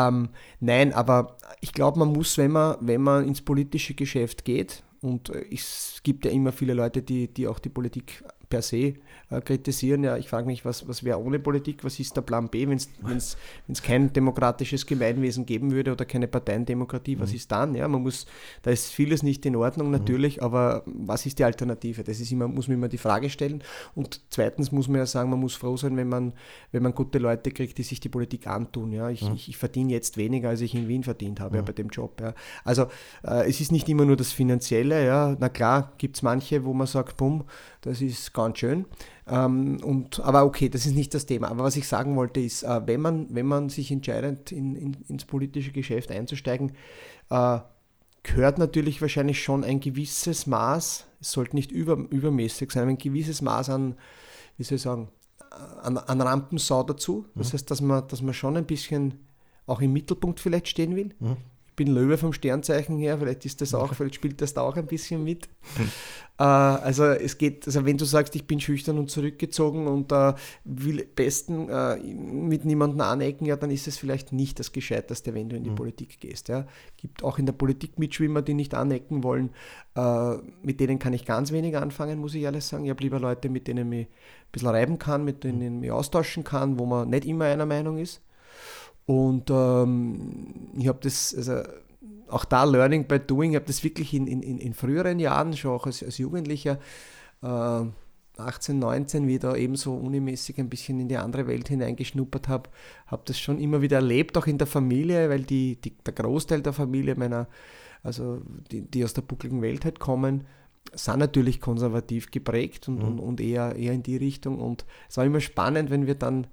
Speaker 3: Ähm, nein, aber ich glaube, man muss, wenn man, wenn man ins politische Geschäft geht, und äh, es gibt ja immer viele Leute, die, die auch die Politik per se äh, kritisieren. Ja, ich frage mich, was, was wäre ohne Politik? Was ist der Plan B, wenn es kein demokratisches Gemeinwesen geben würde oder keine Parteiendemokratie? Was
Speaker 2: Mhm.
Speaker 3: ist dann? Ja, man muss, da ist vieles nicht in Ordnung natürlich, aber was ist die Alternative? Das ist immer, muss man immer die Frage stellen. Und zweitens muss man ja sagen, man muss froh sein, wenn man, wenn man gute Leute kriegt, die sich die Politik antun. Ja, ich,
Speaker 2: Mhm.
Speaker 3: ich, ich verdiene jetzt weniger, als ich in Wien verdient habe ja,
Speaker 2: Mhm.
Speaker 3: bei dem Job. Ja. Also äh, es ist nicht immer nur das Finanzielle. Ja. Na klar, gibt es manche, wo man sagt, bumm, das ist ganz schön. Ähm, und, aber okay, das ist nicht das Thema. Aber was ich sagen wollte ist, äh, wenn, man, wenn man sich entscheidet, in, in, ins politische Geschäft einzusteigen, äh, gehört natürlich wahrscheinlich schon ein gewisses Maß, es sollte nicht über, übermäßig sein, ein gewisses Maß an, wie soll ich sagen, an, an Rampensau dazu. Das
Speaker 2: Mhm.
Speaker 3: heißt, dass man, dass man schon ein bisschen auch im Mittelpunkt vielleicht stehen will.
Speaker 2: Mhm.
Speaker 3: Ich bin Löwe vom Sternzeichen her, vielleicht ist das auch, vielleicht spielt das da auch ein bisschen mit.
Speaker 2: Mhm.
Speaker 3: Äh, also es geht, also wenn du sagst, ich bin schüchtern und zurückgezogen und äh, will besten äh, mit niemandem anecken, ja, dann ist es vielleicht nicht das Gescheiterste, wenn du in die
Speaker 2: Mhm.
Speaker 3: Politik gehst. Ja. Gibt auch in der Politik Mitschwimmer, die nicht anecken wollen. Äh, mit denen kann ich ganz wenig anfangen, muss ich ehrlich sagen. Ich habe lieber Leute, mit denen ich ein bisschen reiben kann, mit denen ich mich austauschen kann, wo man nicht immer einer Meinung ist. Und ähm, ich habe das, also auch da Learning by Doing, ich habe das wirklich in, in, in früheren Jahren, schon auch als, als Jugendlicher, äh, 18, 19, wie ich da eben so unimäßig ein bisschen in die andere Welt hineingeschnuppert habe, habe das schon immer wieder erlebt, auch in der Familie, weil die, die, der Großteil der Familie meiner, also die, die aus der buckligen Welt halt kommen, sind natürlich konservativ geprägt und,
Speaker 2: Mhm.
Speaker 3: und, und eher, eher in die Richtung. Und es war immer spannend, wenn wir dann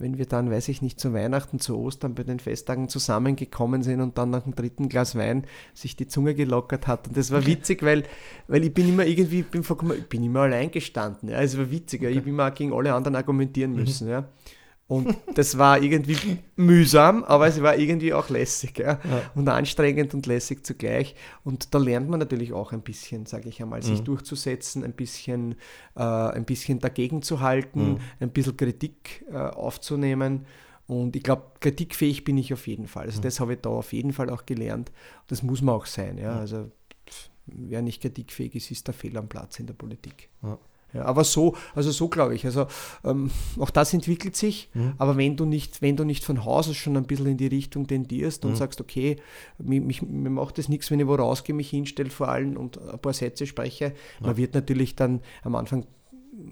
Speaker 3: wenn wir dann, weiß ich nicht, zu Weihnachten, zu Ostern bei den Festtagen zusammengekommen sind und dann nach dem dritten Glas Wein sich die Zunge gelockert hat. Und das war witzig, weil, weil ich bin immer irgendwie, bin, ich bin immer allein gestanden. Ja. Es war witzig, okay. ich bin immer gegen alle anderen argumentieren mhm. müssen. Mhm. Ja. Und das war irgendwie mühsam, aber es war irgendwie auch lässig ja? ja. und anstrengend und lässig zugleich. Und da lernt man natürlich auch ein bisschen, sage ich einmal, sich mhm. durchzusetzen, ein bisschen, äh, ein bisschen dagegen zu halten, mhm. ein bisschen Kritik äh, aufzunehmen. Und ich glaube, kritikfähig bin ich auf jeden Fall. Also mhm. das habe ich da auf jeden Fall auch gelernt. Das muss man auch sein. Ja? Also wer nicht kritikfähig ist, ist der Fehl am Platz in der Politik. Ja. Ja, aber so, also so glaube ich. Also ähm, auch das entwickelt sich, mhm. aber wenn du nicht, wenn du nicht von Haus aus schon ein bisschen in die Richtung tendierst und mhm. sagst, okay, mich, mich, mir macht das nichts, wenn ich wo rausgehe, mich hinstelle vor allem und ein paar Sätze spreche, ja. man wird natürlich dann am Anfang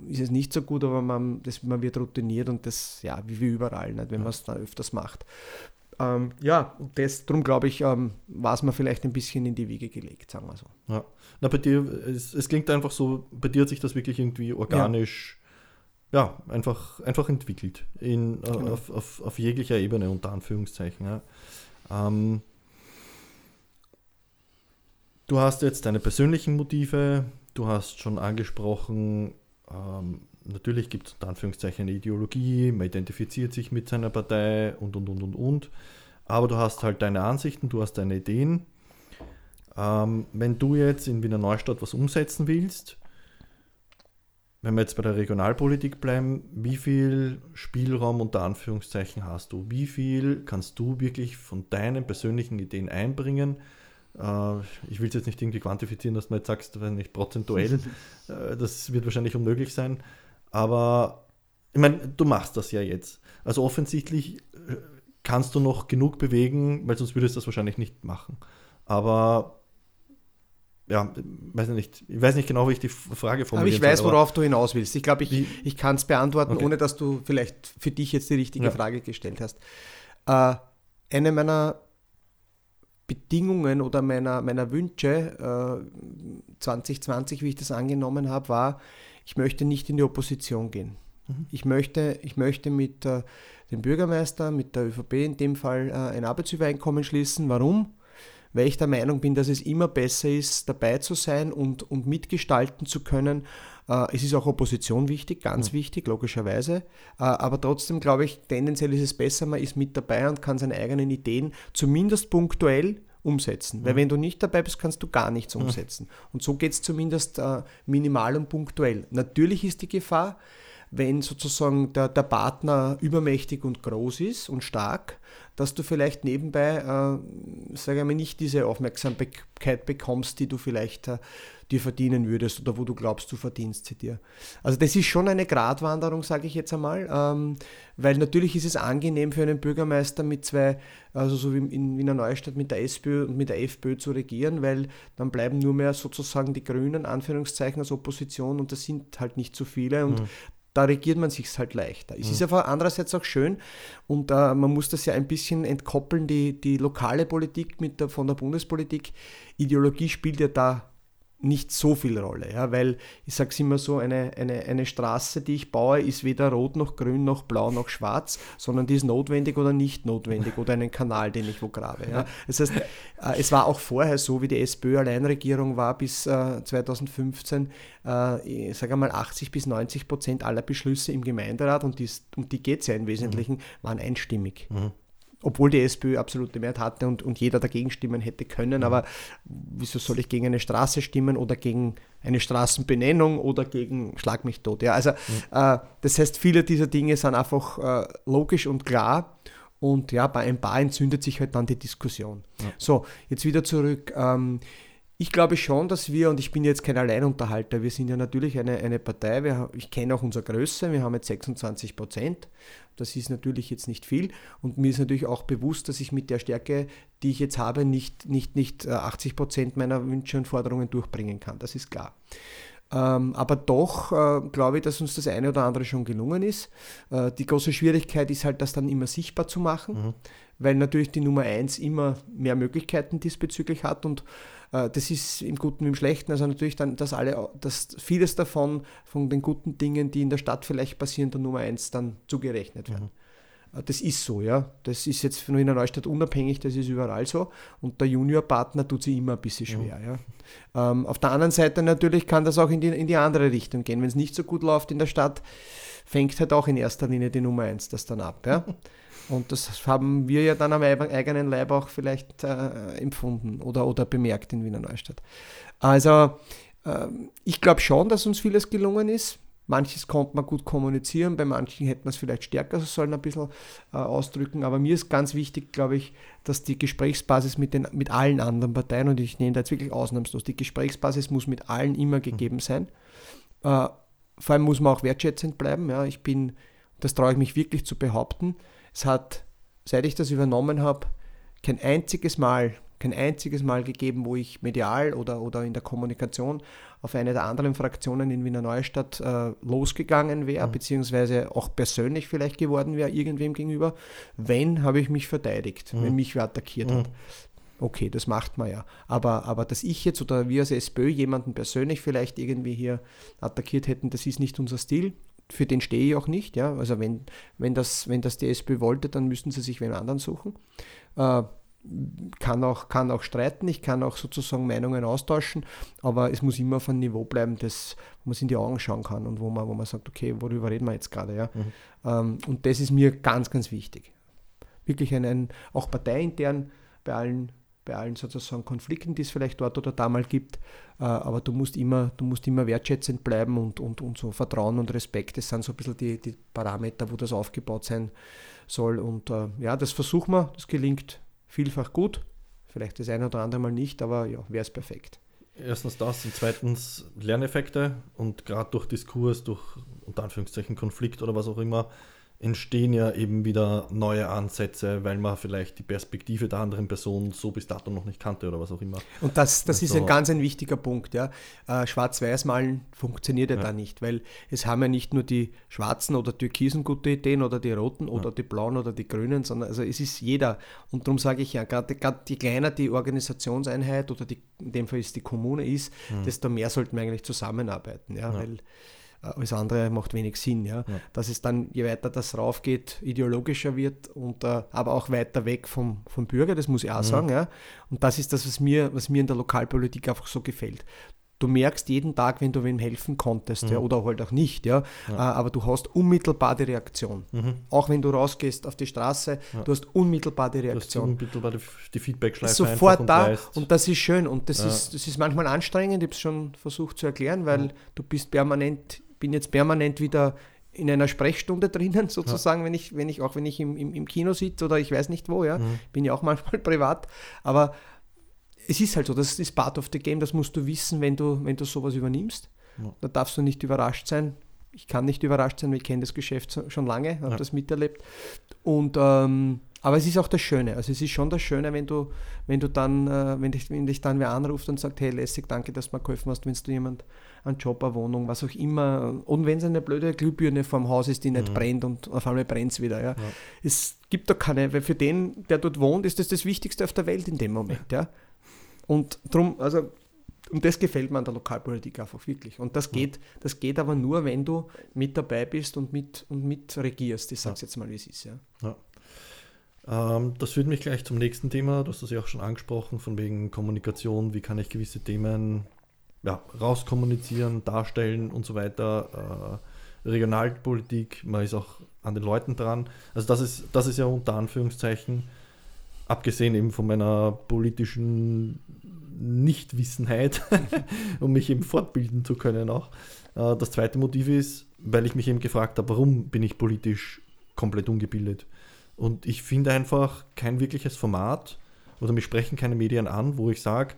Speaker 3: ist es nicht so gut, aber man, das, man wird routiniert und das, ja, wie, wie überall, nicht, wenn ja. man es dann öfters macht. Ähm, ja, das, darum glaube ich, ähm, war es mir vielleicht ein bisschen in die Wiege gelegt, sagen wir so.
Speaker 2: Ja. Na, bei dir, es, es, klingt einfach so, bei dir hat sich das wirklich irgendwie organisch, ja, ja einfach, einfach entwickelt, in, äh, genau. auf, auf, auf, jeglicher Ebene, unter Anführungszeichen. Ja. Ähm, du hast jetzt deine persönlichen Motive, du hast schon angesprochen, ähm, natürlich gibt es unter Anführungszeichen eine Ideologie, man identifiziert sich mit seiner Partei und und und und und. Aber du hast halt deine Ansichten, du hast deine Ideen. Ähm, wenn du jetzt in Wiener Neustadt was umsetzen willst, wenn wir jetzt bei der Regionalpolitik bleiben, wie viel Spielraum unter Anführungszeichen hast du? Wie viel kannst du wirklich von deinen persönlichen Ideen einbringen? Äh, ich will es jetzt nicht irgendwie quantifizieren, dass du jetzt sagst, wenn nicht prozentuell, äh, das wird wahrscheinlich unmöglich sein. Aber ich meine, du machst das ja jetzt. Also offensichtlich äh, kannst du noch genug bewegen, weil sonst würdest du das wahrscheinlich nicht machen. Aber ja, weiß nicht, ich weiß nicht genau, wie ich die Frage
Speaker 3: formuliere. Aber ich weiß, worauf du hinaus willst. Ich glaube, ich, ich kann es beantworten, okay. ohne dass du vielleicht für dich jetzt die richtige ja. Frage gestellt hast. Äh, eine meiner Bedingungen oder meiner, meiner Wünsche äh, 2020, wie ich das angenommen habe, war, ich möchte nicht in die Opposition gehen. Mhm. Ich, möchte, ich möchte mit äh, dem Bürgermeister, mit der ÖVP in dem Fall äh, ein Arbeitsübereinkommen schließen. Warum? Weil ich der Meinung bin, dass es immer besser ist, dabei zu sein und, und mitgestalten zu können. Äh, es ist auch Opposition wichtig, ganz mhm. wichtig, logischerweise. Äh, aber trotzdem glaube ich, tendenziell ist es besser, man ist mit dabei und kann seine eigenen Ideen zumindest punktuell umsetzen. Weil wenn du nicht dabei bist, kannst du gar nichts umsetzen. Und so geht es zumindest äh, minimal und punktuell. Natürlich ist die Gefahr, wenn sozusagen der, der Partner übermächtig und groß ist und stark, dass du vielleicht nebenbei, äh, sage ich mal, nicht diese Aufmerksamkeit bekommst, die du vielleicht äh, dir verdienen würdest oder wo du glaubst, du verdienst sie dir. Also das ist schon eine Gratwanderung, sage ich jetzt einmal, ähm, weil natürlich ist es angenehm für einen Bürgermeister mit zwei, also so wie in Wiener Neustadt mit der SPÖ und mit der FPÖ zu regieren, weil dann bleiben nur mehr sozusagen die Grünen, Anführungszeichen, als Opposition und das sind halt nicht so viele und mhm da regiert man sich halt leichter. Es mhm. ist aber andererseits auch schön und äh, man muss das ja ein bisschen entkoppeln, die, die lokale Politik mit der, von der Bundespolitik. Ideologie spielt ja da nicht so viel Rolle, ja, weil ich sage es immer so, eine, eine, eine Straße, die ich baue, ist weder rot noch grün noch blau noch schwarz, sondern die ist notwendig oder nicht notwendig oder einen Kanal, den ich wo grabe. Ja. Das heißt, äh, es war auch vorher so, wie die SPÖ-Alleinregierung war bis äh, 2015, äh, ich sage mal 80 bis 90 Prozent aller Beschlüsse im Gemeinderat, und dies, um die geht es ja im Wesentlichen, mhm. waren einstimmig. Mhm obwohl die SPÖ absolute Mehrheit hatte und, und jeder dagegen stimmen hätte können. Mhm. Aber wieso soll ich gegen eine Straße stimmen oder gegen eine Straßenbenennung oder gegen Schlag mich tot? Ja, also mhm. äh, das heißt, viele dieser Dinge sind einfach äh, logisch und klar. Und ja, bei ein paar entzündet sich halt dann die Diskussion. Ja. So, jetzt wieder zurück. Ähm, ich glaube schon, dass wir, und ich bin jetzt kein Alleinunterhalter, wir sind ja natürlich eine, eine Partei, wir, ich kenne auch unsere Größe, wir haben jetzt 26 Prozent, das ist natürlich jetzt nicht viel und mir ist natürlich auch bewusst, dass ich mit der Stärke, die ich jetzt habe, nicht, nicht, nicht 80 äh, Prozent meiner Wünsche und Forderungen durchbringen kann, das ist klar. Ähm, aber doch äh, glaube ich, dass uns das eine oder andere schon gelungen ist. Äh, die große Schwierigkeit ist halt, das dann immer sichtbar zu machen, mhm. weil natürlich die Nummer eins immer mehr Möglichkeiten diesbezüglich hat und das ist im Guten wie im Schlechten. Also natürlich dann, dass alle, dass vieles davon, von den guten Dingen, die in der Stadt vielleicht passieren, der Nummer eins dann zugerechnet werden. Mhm. Äh, das ist so, ja. Das ist jetzt von Wiener Neustadt unabhängig, das ist überall so. Und der Juniorpartner tut sich immer ein bisschen schwer, ja. ja. Ähm, auf der anderen Seite natürlich kann das auch in die, in die andere Richtung gehen. Wenn es nicht so gut läuft in der Stadt, fängt halt auch in erster Linie die Nummer eins das dann ab, ja. Und das haben wir ja dann am eigenen Leib auch vielleicht äh, empfunden oder, oder bemerkt in Wiener Neustadt. Also äh, ich glaube schon, dass uns vieles gelungen ist. Manches konnte man gut kommunizieren, bei manchen hätte man es vielleicht stärker sollen ein bisschen äh, ausdrücken. Aber mir ist ganz wichtig, glaube ich, dass die Gesprächsbasis mit, den, mit allen anderen Parteien, und ich nehme da jetzt wirklich ausnahmslos, die Gesprächsbasis muss mit allen immer gegeben sein. Äh, vor allem muss man auch wertschätzend bleiben. Ja. Ich bin, das traue ich mich wirklich zu behaupten, es hat, seit ich das übernommen habe, kein einziges Mal kein einziges Mal gegeben, wo ich medial oder, oder in der Kommunikation auf eine der anderen Fraktionen in Wiener Neustadt äh, losgegangen wäre, mhm. beziehungsweise auch persönlich vielleicht geworden wäre, irgendwem gegenüber. Wenn, habe ich mich verteidigt, mhm. wenn mich wer attackiert mhm. hat. Okay, das macht man ja. Aber, aber dass ich jetzt oder wir als SPÖ jemanden persönlich vielleicht irgendwie hier attackiert hätten, das ist nicht unser Stil. Für den stehe ich auch nicht. Ja? Also wenn, wenn, das, wenn das die SPÖ wollte, dann müssten sie sich wen anderen suchen. Äh, kann auch, kann auch streiten, ich kann auch sozusagen Meinungen austauschen, aber es muss immer auf einem Niveau bleiben, das, wo man sich in die Augen schauen kann und wo man, wo man sagt, okay, worüber reden wir jetzt gerade, ja. Mhm. Ähm, und das ist mir ganz, ganz wichtig. Wirklich ein, ein auch parteiintern bei allen, bei allen sozusagen Konflikten, die es vielleicht dort oder da mal gibt, äh, aber du musst immer, du musst immer wertschätzend bleiben und, und, und so Vertrauen und Respekt, das sind so ein bisschen die, die Parameter, wo das aufgebaut sein soll. Und äh, ja, das versuchen wir, das gelingt vielfach gut, vielleicht das eine oder andere Mal nicht, aber ja, wäre es perfekt.
Speaker 2: Erstens das und zweitens Lerneffekte und gerade durch Diskurs, durch unter Anführungszeichen Konflikt oder was auch immer, entstehen ja eben wieder neue Ansätze, weil man vielleicht die Perspektive der anderen Person so bis dato noch nicht kannte oder was auch immer.
Speaker 3: Und das, das also, ist ein ganz ein wichtiger Punkt. Ja. Äh, Schwarz-Weiß-Malen funktioniert ja, ja, da nicht, weil es haben ja nicht nur die schwarzen oder türkisen gute Ideen oder die roten ja. oder die blauen oder die grünen, sondern also es ist jeder. Und darum sage ich ja, gerade je kleiner die Organisationseinheit oder die, in dem Fall ist die Kommune ist, mhm. desto mehr sollten wir eigentlich zusammenarbeiten. Ja, ja. Weil alles andere macht wenig Sinn. Ja? ja. Dass es dann, je weiter das raufgeht, ideologischer wird und äh, aber auch weiter weg vom, vom Bürger, das muss ich auch mhm. sagen. Ja? Und das ist das, was mir, was mir in der Lokalpolitik einfach so gefällt. Du merkst jeden Tag, wenn du wem helfen konntest, mhm. ja, oder halt auch nicht, ja, ja. Äh, aber du hast unmittelbar die Reaktion. Mhm. Auch wenn du rausgehst auf die Straße, du hast unmittelbar die Reaktion. unmittelbar die,
Speaker 2: die Feedback-Schleife
Speaker 3: Sofort und da weißt. und das ist schön und das, ist, das ist manchmal anstrengend, ich habe es schon versucht zu erklären, weil du bist permanent bin jetzt permanent wieder in einer Sprechstunde drinnen, sozusagen, ja. wenn ich, wenn ich, auch wenn ich im, im, im Kino sitze oder ich weiß nicht wo, ja, mhm. bin ja auch manchmal privat, aber es ist halt so, das ist part of the game, das musst du wissen, wenn du, wenn du sowas übernimmst. Ja. Da darfst du nicht überrascht sein. Ich kann nicht überrascht sein, weil ich kenne das Geschäft schon lange, habe ja. das miterlebt. Und ähm, aber es ist auch das Schöne. Also es ist schon das Schöne, wenn du, wenn du dann, äh, wenn, dich, wenn dich dann wer anruft und sagt, hey lässig, danke, dass du mir geholfen hast, wenn du jemand einen Job, eine Wohnung, was auch immer. Und wenn es eine blöde Glühbirne vorm Haus ist, die nicht mhm. brennt und auf einmal brennt es wieder. Ja. ja. Es gibt da keine, weil für den, der dort wohnt, ist das das Wichtigste auf der Welt in dem Moment. Ja. Und darum, also und das gefällt mir an der Lokalpolitik einfach wirklich. Und das geht, das geht aber nur, wenn du mit dabei bist und mit, und mit regierst. Ich sage es jetzt mal, wie es ist. Ja. ja.
Speaker 2: Ähm, das führt mich gleich zum nächsten Thema. Du hast das ja auch schon angesprochen, von wegen Kommunikation. Wie kann ich gewisse Themen ja, rauskommunizieren, darstellen und so weiter. Äh, Regionalpolitik, man ist auch an den Leuten dran. Also das ist, das ist ja unter Anführungszeichen, abgesehen eben von meiner politischen Nichtwissenheit, um mich eben fortbilden zu können auch. Äh, das zweite Motiv ist, weil ich mich eben gefragt habe, warum bin ich politisch komplett ungebildet? Und ich finde einfach kein wirkliches Format oder mich sprechen keine Medien an, wo ich sage,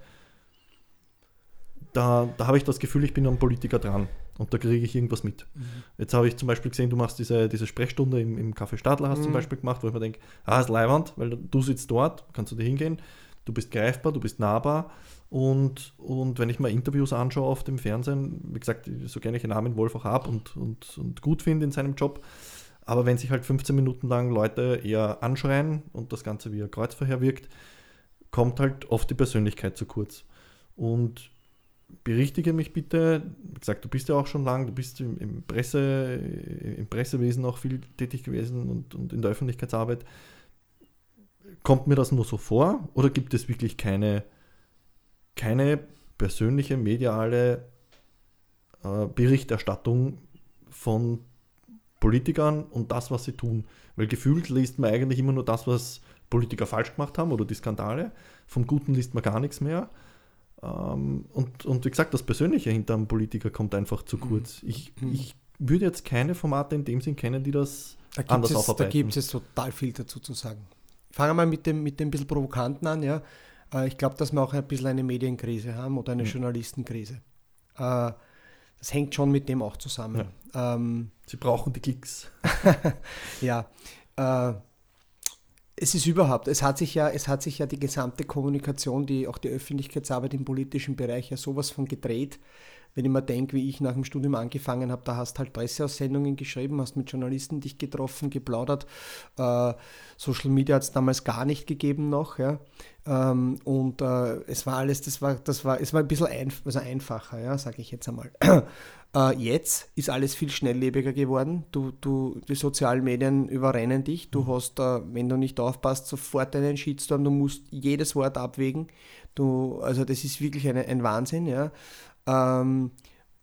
Speaker 2: da, da habe ich das Gefühl, ich bin am Politiker dran und da kriege ich irgendwas mit. Mhm. Jetzt habe ich zum Beispiel gesehen, du machst diese, diese Sprechstunde im, im Café Stadler, hast mhm. zum Beispiel gemacht, wo ich mir denke, ah, ist Leihwand, weil du sitzt dort, kannst du dir hingehen, du bist greifbar, du bist nahbar und, und wenn ich mal Interviews anschaue auf dem Fernsehen, wie gesagt, so gerne ich den Namen Wolf auch habe und, und, und gut finde in seinem Job, aber wenn sich halt 15 Minuten lang Leute eher anschreien und das Ganze wie ein Kreuzverhör wirkt, kommt halt oft die Persönlichkeit zu kurz. Und berichtige mich bitte. Wie gesagt, du bist ja auch schon lang, du bist im, im, Presse, im Pressewesen auch viel tätig gewesen und, und in der Öffentlichkeitsarbeit. Kommt mir das nur so vor oder gibt es wirklich keine, keine persönliche mediale äh, Berichterstattung von Politikern und das, was sie tun? Weil gefühlt liest man eigentlich immer nur das, was Politiker falsch gemacht haben oder die Skandale. Vom Guten liest man gar nichts mehr. Ähm, und, und wie gesagt, das Persönliche hinter einem Politiker kommt einfach zu kurz. Ich, mhm. ich würde jetzt keine Formate in dem Sinn kennen, die das
Speaker 3: da anders es, aufarbeiten. Da gibt es total viel dazu zu sagen. Ich fange mal mit dem, mit dem bisschen Provokanten an. Ja. Äh, ich glaube, dass wir auch ein bisschen eine Medienkrise haben oder eine mhm. Journalistenkrise. Äh, das hängt schon mit dem auch zusammen.
Speaker 2: Ja. Ähm, Sie brauchen die Klicks.
Speaker 3: ja. Äh, es ist überhaupt, es hat sich ja, es hat sich ja die gesamte Kommunikation, die auch die Öffentlichkeitsarbeit im politischen Bereich ja sowas von gedreht. Wenn ich mir denke, wie ich nach dem Studium angefangen habe, da hast halt Presseaussendungen geschrieben, hast mit Journalisten dich getroffen, geplaudert. Äh, Social Media hat es damals gar nicht gegeben noch, ja. Ähm, und äh, es war alles, das war, das war, es war ein bisschen einf also einfacher, ja, sage ich jetzt einmal. Äh, jetzt ist alles viel schnelllebiger geworden. Du, du, die sozialen Medien überrennen dich. Du mhm. hast, äh, wenn du nicht aufpasst, sofort einen Shitstorm. Du musst jedes Wort abwägen. Du, also das ist wirklich eine, ein Wahnsinn. Ja. Ähm,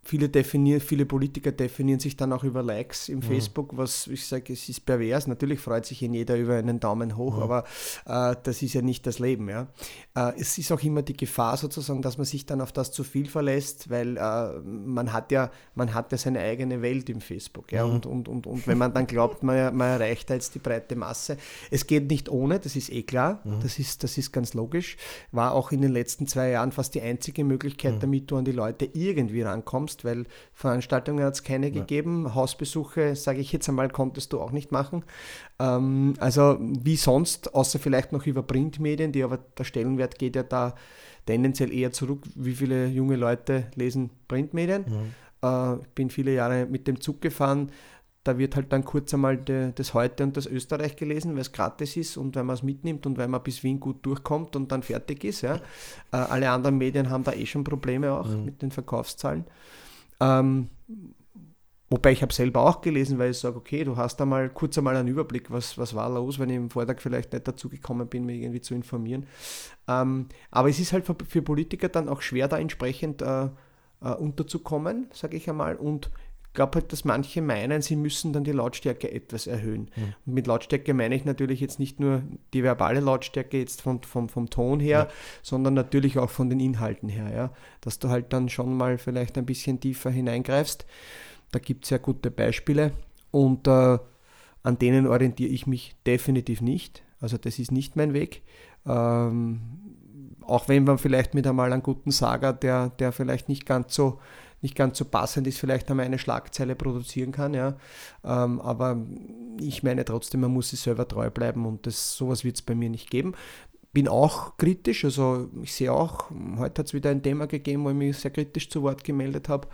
Speaker 3: Viele, definieren, viele Politiker definieren sich dann auch über Likes im mhm. Facebook, was ich sage, es ist pervers. Natürlich freut sich in jeder über einen Daumen hoch, mhm. aber äh, das ist ja nicht das Leben. Ja? Äh, es ist auch immer die Gefahr sozusagen, dass man sich dann auf das zu viel verlässt, weil äh, man, hat ja, man hat ja seine eigene Welt im Facebook. Ja? Mhm. Und, und, und, und wenn man dann glaubt, man, man erreicht da jetzt die breite Masse. Es geht nicht ohne, das ist eh klar, mhm. das, ist, das ist ganz logisch. War auch in den letzten zwei Jahren fast die einzige Möglichkeit, mhm. damit du an die Leute irgendwie rankommst kannst, weil Veranstaltungen hat es keine ja. gegeben. Hausbesuche, sage ich jetzt einmal, konntest du auch nicht machen. Ähm, also wie sonst, außer vielleicht noch über Printmedien, die aber der Stellenwert geht ja da tendenziell eher zurück. Wie viele junge Leute lesen Printmedien? Mhm. Äh, ich bin viele Jahre mit dem Zug gefahren da wird halt dann kurz einmal de, das Heute und das Österreich gelesen, weil es gratis ist und weil man es mitnimmt und weil man bis Wien gut durchkommt und dann fertig ist. Ja. Äh, alle anderen Medien haben da eh schon Probleme auch mhm. mit den Verkaufszahlen. Ähm, wobei ich habe selber auch gelesen, weil ich sage, okay, du hast da mal kurz einmal einen Überblick, was, was war los, wenn ich im Vortag vielleicht nicht dazu gekommen bin, mich irgendwie zu informieren. Ähm, aber es ist halt für, für, Politiker dann auch schwer, da entsprechend äh, äh, unterzukommen, sage ich einmal. Und glaube halt, dass manche meinen, sie müssen dann die Lautstärke etwas erhöhen. Mhm. Und mit Lautstärke meine ich natürlich jetzt nicht nur die verbale Lautstärke jetzt vom, vom, vom Ton her, ja. sondern natürlich auch von den Inhalten her. Ja? Dass du halt dann schon mal vielleicht ein bisschen tiefer hineingreifst. Da gibt es ja gute Beispiele und äh, an denen orientiere ich mich definitiv nicht. Also das ist nicht mein Weg. Ähm, auch wenn man vielleicht mit einmal einen guten Sager, der, der vielleicht nicht ganz so nicht ganz so passend ist, vielleicht einmal eine Schlagzeile produzieren kann. Ja. Ähm, aber ich meine trotzdem, man muss sich selber treu bleiben und das, sowas wird es bei mir nicht geben. Bin auch kritisch, also ich sehe auch, heute hat es wieder ein Thema gegeben, wo ich mich sehr kritisch zu Wort gemeldet habe.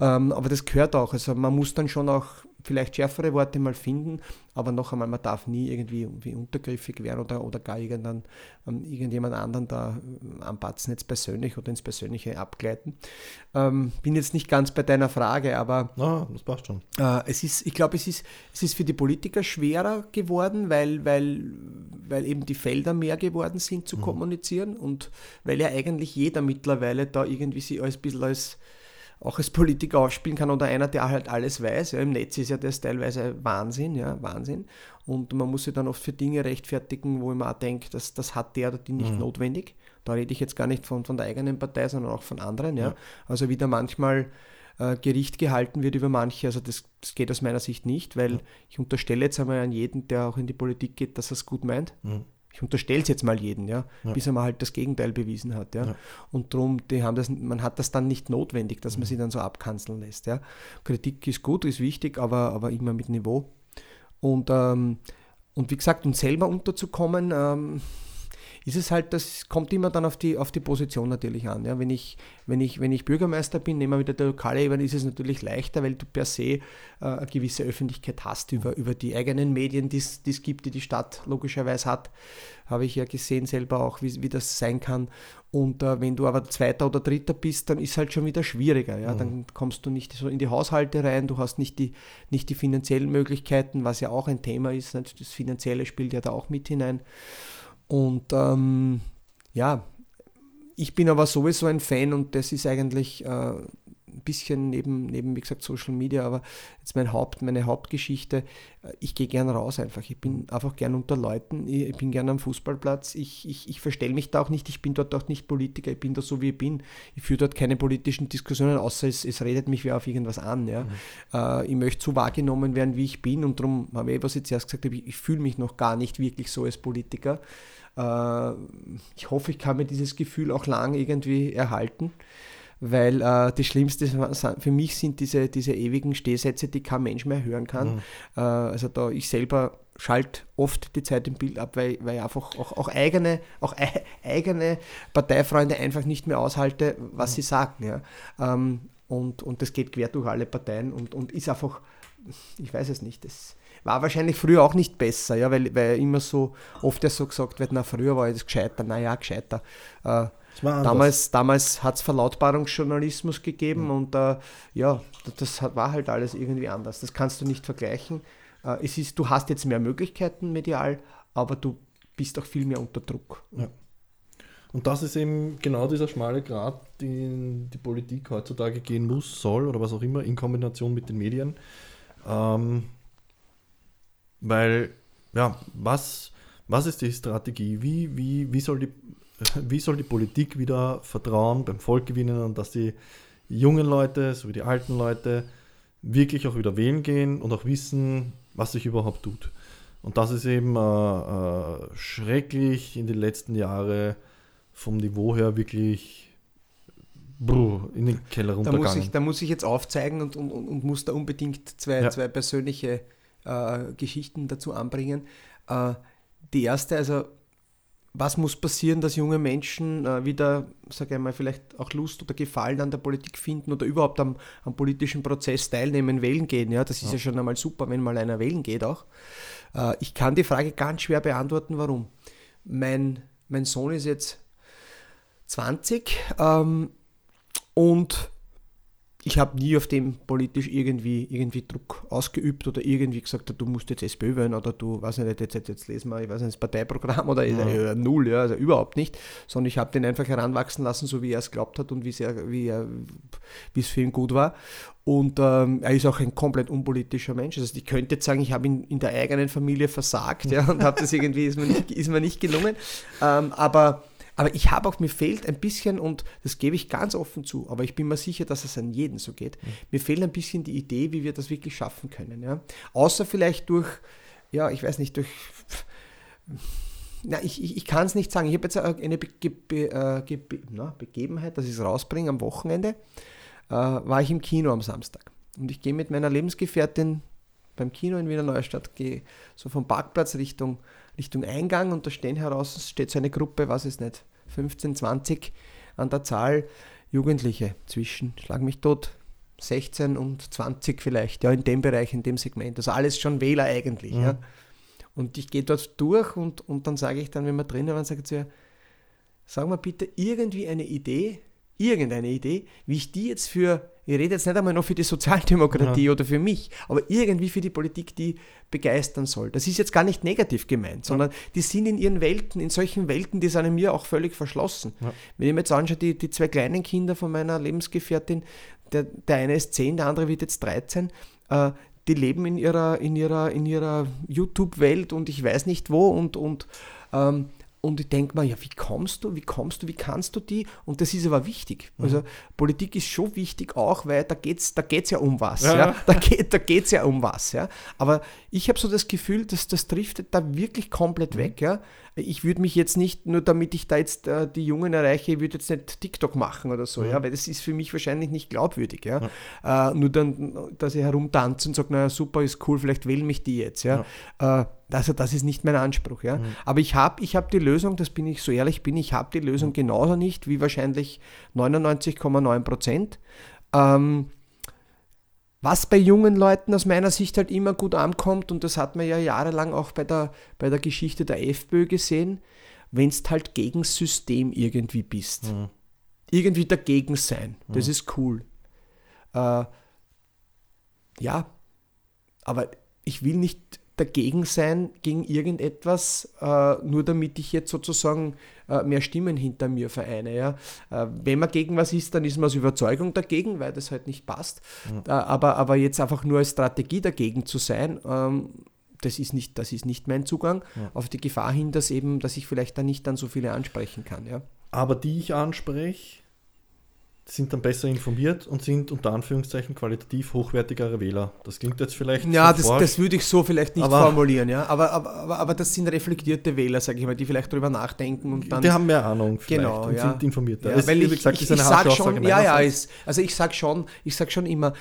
Speaker 3: Ähm, aber das gehört auch. Also man muss dann schon auch vielleicht schärfere Worte mal finden, aber noch einmal, man darf nie irgendwie, irgendwie untergriffig werden oder, oder gar irgendein, ähm, irgendjemand anderen da äh, anpatzen, jetzt persönlich oder ins Persönliche abgleiten. Ähm, bin jetzt nicht ganz bei deiner Frage, aber
Speaker 2: ah, das passt schon.
Speaker 3: Äh, es ist, ich glaube, es ist, es ist für die Politiker schwerer geworden, weil, weil, weil eben die Felder mehr geworden sind zu mhm. kommunizieren und weil ja eigentlich jeder mittlerweile da irgendwie sich als ein bisschen als auch als Politiker ausspielen kann oder einer, der halt alles weiß. Ja, Im Netz ist ja das teilweise Wahnsinn, ja, Wahnsinn. Und man muss sich dann oft für Dinge rechtfertigen, wo ich mir auch denke, das, das hat der oder die nicht mhm. notwendig. Da rede ich jetzt gar nicht von, von der eigenen Partei, sondern auch von anderen. Ja. ja. Also wie da manchmal äh, Gericht gehalten wird über manche, also das, das, geht aus meiner Sicht nicht, weil ja. ich unterstelle jetzt einmal an jeden, der auch in die Politik geht, dass er es gut meint. Mhm ich unterstelle es jetzt mal jeden, ja, ja, bis er mal halt das Gegenteil bewiesen hat, ja. ja. Und darum, die haben das, man hat das dann nicht notwendig, dass man mhm. sie dann so abkanzeln lässt, ja. Kritik ist gut, ist wichtig, aber, aber immer mit Niveau. Und, ähm, und wie gesagt, um selber unterzukommen, ähm, ist es halt, das kommt immer dann auf die, auf die Position natürlich an. Ja? Wenn, ich, wenn, ich, wenn ich Bürgermeister bin, nehmen wir wieder der lokale Ebene, ist es natürlich leichter, weil du per se äh, eine gewisse Öffentlichkeit hast über, über die eigenen Medien, die es gibt, die die Stadt logischerweise hat. Habe ich ja gesehen selber auch, wie, wie das sein kann. Und äh, wenn du aber Zweiter oder Dritter bist, dann ist halt schon wieder schwieriger. Ja? Mhm. Dann kommst du nicht so in die Haushalte rein, du hast nicht die, nicht die finanziellen Möglichkeiten, was ja auch ein Thema ist. Nicht? Das Finanzielle spielt ja da auch mit hinein. Und ähm, ja, ich bin aber sowieso ein Fan und das ist eigentlich äh, ein bisschen neben, neben, wie gesagt, Social Media, aber jetzt mein Haupt, meine Hauptgeschichte, äh, ich gehe gern raus einfach. Ich bin einfach gern unter Leuten, ich bin gern am Fußballplatz, ich, ich, ich verstelle mich da auch nicht, ich bin dort auch nicht Politiker, ich bin da so wie ich bin. Ich führe dort keine politischen Diskussionen, außer es, es redet mich wer auf irgendwas an. Ja. Mhm. Äh, ich möchte so wahrgenommen werden, wie ich bin und darum habe ich, was ich zuerst gesagt habe, ich, ich fühle mich noch gar nicht wirklich so als Politiker. Äh, ich hoffe, ich kann mir dieses Gefühl auch lang irgendwie erhalten weil äh, das Schlimmste für mich sind diese, diese ewigen Stehsätze, die kein Mensch mehr hören kann. Mhm. Äh, also da ich selber schalte oft die Zeit im Bild ab, weil, weil ich einfach auch, auch, eigene, auch e eigene Parteifreunde einfach nicht mehr aushalte, was mhm. sie sagen. Ja. Ähm, und, und das geht quer durch alle Parteien und, und ist einfach, ich weiß es nicht, das war wahrscheinlich früher auch nicht besser, ja, weil, weil immer so oft ja so gesagt wird, na früher war das gescheiter, naja, gescheiter. Äh, damals damals hat es Verlautbarungsjournalismus gegeben mhm. und äh, ja, das war halt alles irgendwie anders. Das kannst du nicht vergleichen. Äh, es ist, du hast jetzt mehr Möglichkeiten medial, aber du bist auch viel mehr unter Druck.
Speaker 2: Ja. Und das ist eben genau dieser schmale Grat, den die Politik heutzutage gehen muss, soll oder was auch immer, in Kombination mit den Medien. Ähm, weil, ja, was, was ist die Strategie? Wie, wie, wie soll die wie soll die Politik wieder Vertrauen beim Volk gewinnen und dass die jungen Leute sowie die alten Leute wirklich auch wieder wählen gehen und auch wissen, was sich überhaupt tut. Und das ist eben äh, äh, schrecklich in den letzten Jahren vom Niveau her wirklich in den Keller runtergegangen.
Speaker 3: Da muss ich, da muss ich jetzt aufzeigen und, und, und muss da unbedingt zwei, ja. zwei persönliche äh, Geschichten dazu anbringen. Äh, die erste, also was muss passieren, dass junge Menschen äh, wieder, sage ich mal, vielleicht auch Lust oder Gefallen an der Politik finden oder überhaupt am, am politischen Prozess teilnehmen, wählen gehen? Ja, das ist ja. ja schon einmal super, wenn mal einer wählen geht auch. Äh, ich kann die Frage ganz schwer beantworten, warum. Mein, mein Sohn ist jetzt 20 ähm, und ich habe nie auf dem politisch irgendwie, irgendwie Druck ausgeübt oder irgendwie gesagt, du musst jetzt SPÖ wählen oder du, weiß nicht, jetzt, jetzt, jetzt lesen wir, ich weiß nicht, das Parteiprogramm oder ja. äh, null, ja, also überhaupt nicht, sondern ich habe den einfach heranwachsen lassen, so wie er es glaubt hat und wie, sehr, wie, er, wie es für ihn gut war. Und ähm, er ist auch ein komplett unpolitischer Mensch. Also ich könnte jetzt sagen, ich habe ihn in der eigenen Familie versagt ja, und habe das irgendwie, ist mir nicht, ist mir nicht gelungen. Ähm, aber aber ich habe auch, mir fehlt ein bisschen, und das gebe ich ganz offen zu, aber ich bin mir sicher, dass es an jeden so geht, mhm. mir fehlt ein bisschen die Idee, wie wir das wirklich schaffen können. Ja? Außer vielleicht durch, ja, ich weiß nicht, durch... Na, ich, ich, ich kann es nicht sagen. Ich habe jetzt eine Be Be äh, Be na, Begebenheit, dass ich es rausbringe am Wochenende, äh, war ich im Kino am Samstag. Und ich gehe mit meiner Lebensgefährtin beim Kino in Wiener Neustadt, gehe so vom Parkplatz Richtung Richtung Eingang und da stehen heraus, steht so eine Gruppe, was ist nicht, 15, 20 an der Zahl Jugendliche zwischen, schlag mich tot, 16 und 20 vielleicht, ja, in dem Bereich, in dem Segment. Also alles schon Wähler eigentlich. Mhm. Ja. Und ich gehe dort durch und, und dann sage ich dann, wenn wir drinnen waren, sage ich zu ihr, sag mal bitte irgendwie eine Idee, irgendeine Idee, wie ich die jetzt für, ich rede jetzt nicht einmal noch für die Sozialdemokratie ja. oder für mich, aber irgendwie für die Politik, die begeistern soll. Das ist jetzt gar nicht negativ gemeint, sondern ja. die sind in ihren Welten, in solchen Welten, die sind mir auch völlig verschlossen. Ja. Wenn ich mir jetzt anschaue, die, die zwei kleinen Kinder von meiner Lebensgefährtin, der, der eine ist 10, der andere wird jetzt 13, äh, die leben in ihrer, in ihrer, in ihrer YouTube-Welt und ich weiß nicht wo und, und ähm, und ich denke mir, ja, wie kommst du, wie kommst du, wie kannst du die? Und das ist aber wichtig. Mhm. Also Politik ist schon wichtig auch, weil da geht es da geht's ja um was. Ja. ja? Da geht es da ja um was. Ja? Aber ich habe so das Gefühl, dass das driftet da wirklich komplett mhm. weg. Ja? Ich würde mich jetzt nicht, nur damit ich da jetzt äh, die Jungen erreiche, ich würde jetzt nicht TikTok machen oder so, mhm. ja, weil das ist für mich wahrscheinlich nicht glaubwürdig. Ja? Äh, nur dann, dass ich herumtanze und sage, naja, super, ist cool, vielleicht wählen mich die jetzt. Ja? Äh, Also das ist nicht mein Anspruch. Ja? Mhm. Aber ich habe ich hab die Lösung, das bin ich so ehrlich bin, ich habe die Lösung mhm. genauso nicht wie wahrscheinlich 99,9 Prozent. Ähm, was bei jungen Leuten aus meiner Sicht halt immer gut ankommt, und das hat man ja jahrelang auch bei der, bei der Geschichte der FPÖ gesehen, wenn es halt gegen System irgendwie bist. Mhm. Irgendwie dagegen sein. Das mhm. ist cool. Äh, ja, aber ich will nicht dagegen sein gegen irgendetwas, äh, nur damit ich jetzt sozusagen äh, mehr Stimmen hinter mir vereine. Ja? Äh, wenn man gegen was ist, dann ist man aus Überzeugung dagegen, weil das halt nicht passt. Mhm. aber, aber jetzt einfach nur als Strategie dagegen zu sein, ähm, das ist nicht, das ist nicht mein Zugang, ja. auf die Gefahr hin, dass eben, dass ich vielleicht dann nicht dann so viele ansprechen kann. Ja?
Speaker 2: Aber die ich anspreche, sind dann besser informiert und sind unter Anführungszeichen qualitativ hochwertigere Wähler. Das klingt jetzt vielleicht.
Speaker 3: Ja, das, das, würde ich so vielleicht nicht aber, formulieren, ja. Aber, aber, aber, aber, das sind reflektierte Wähler, sage ich mal, die vielleicht darüber nachdenken und dann.
Speaker 2: Die haben mehr Ahnung
Speaker 3: genau, und
Speaker 2: ja. sind informierter.
Speaker 3: Ja, weil ich, gesagt, ich, ich, ich sag schon, ja, ja, ist, also ich sage schon, ich sag schon immer,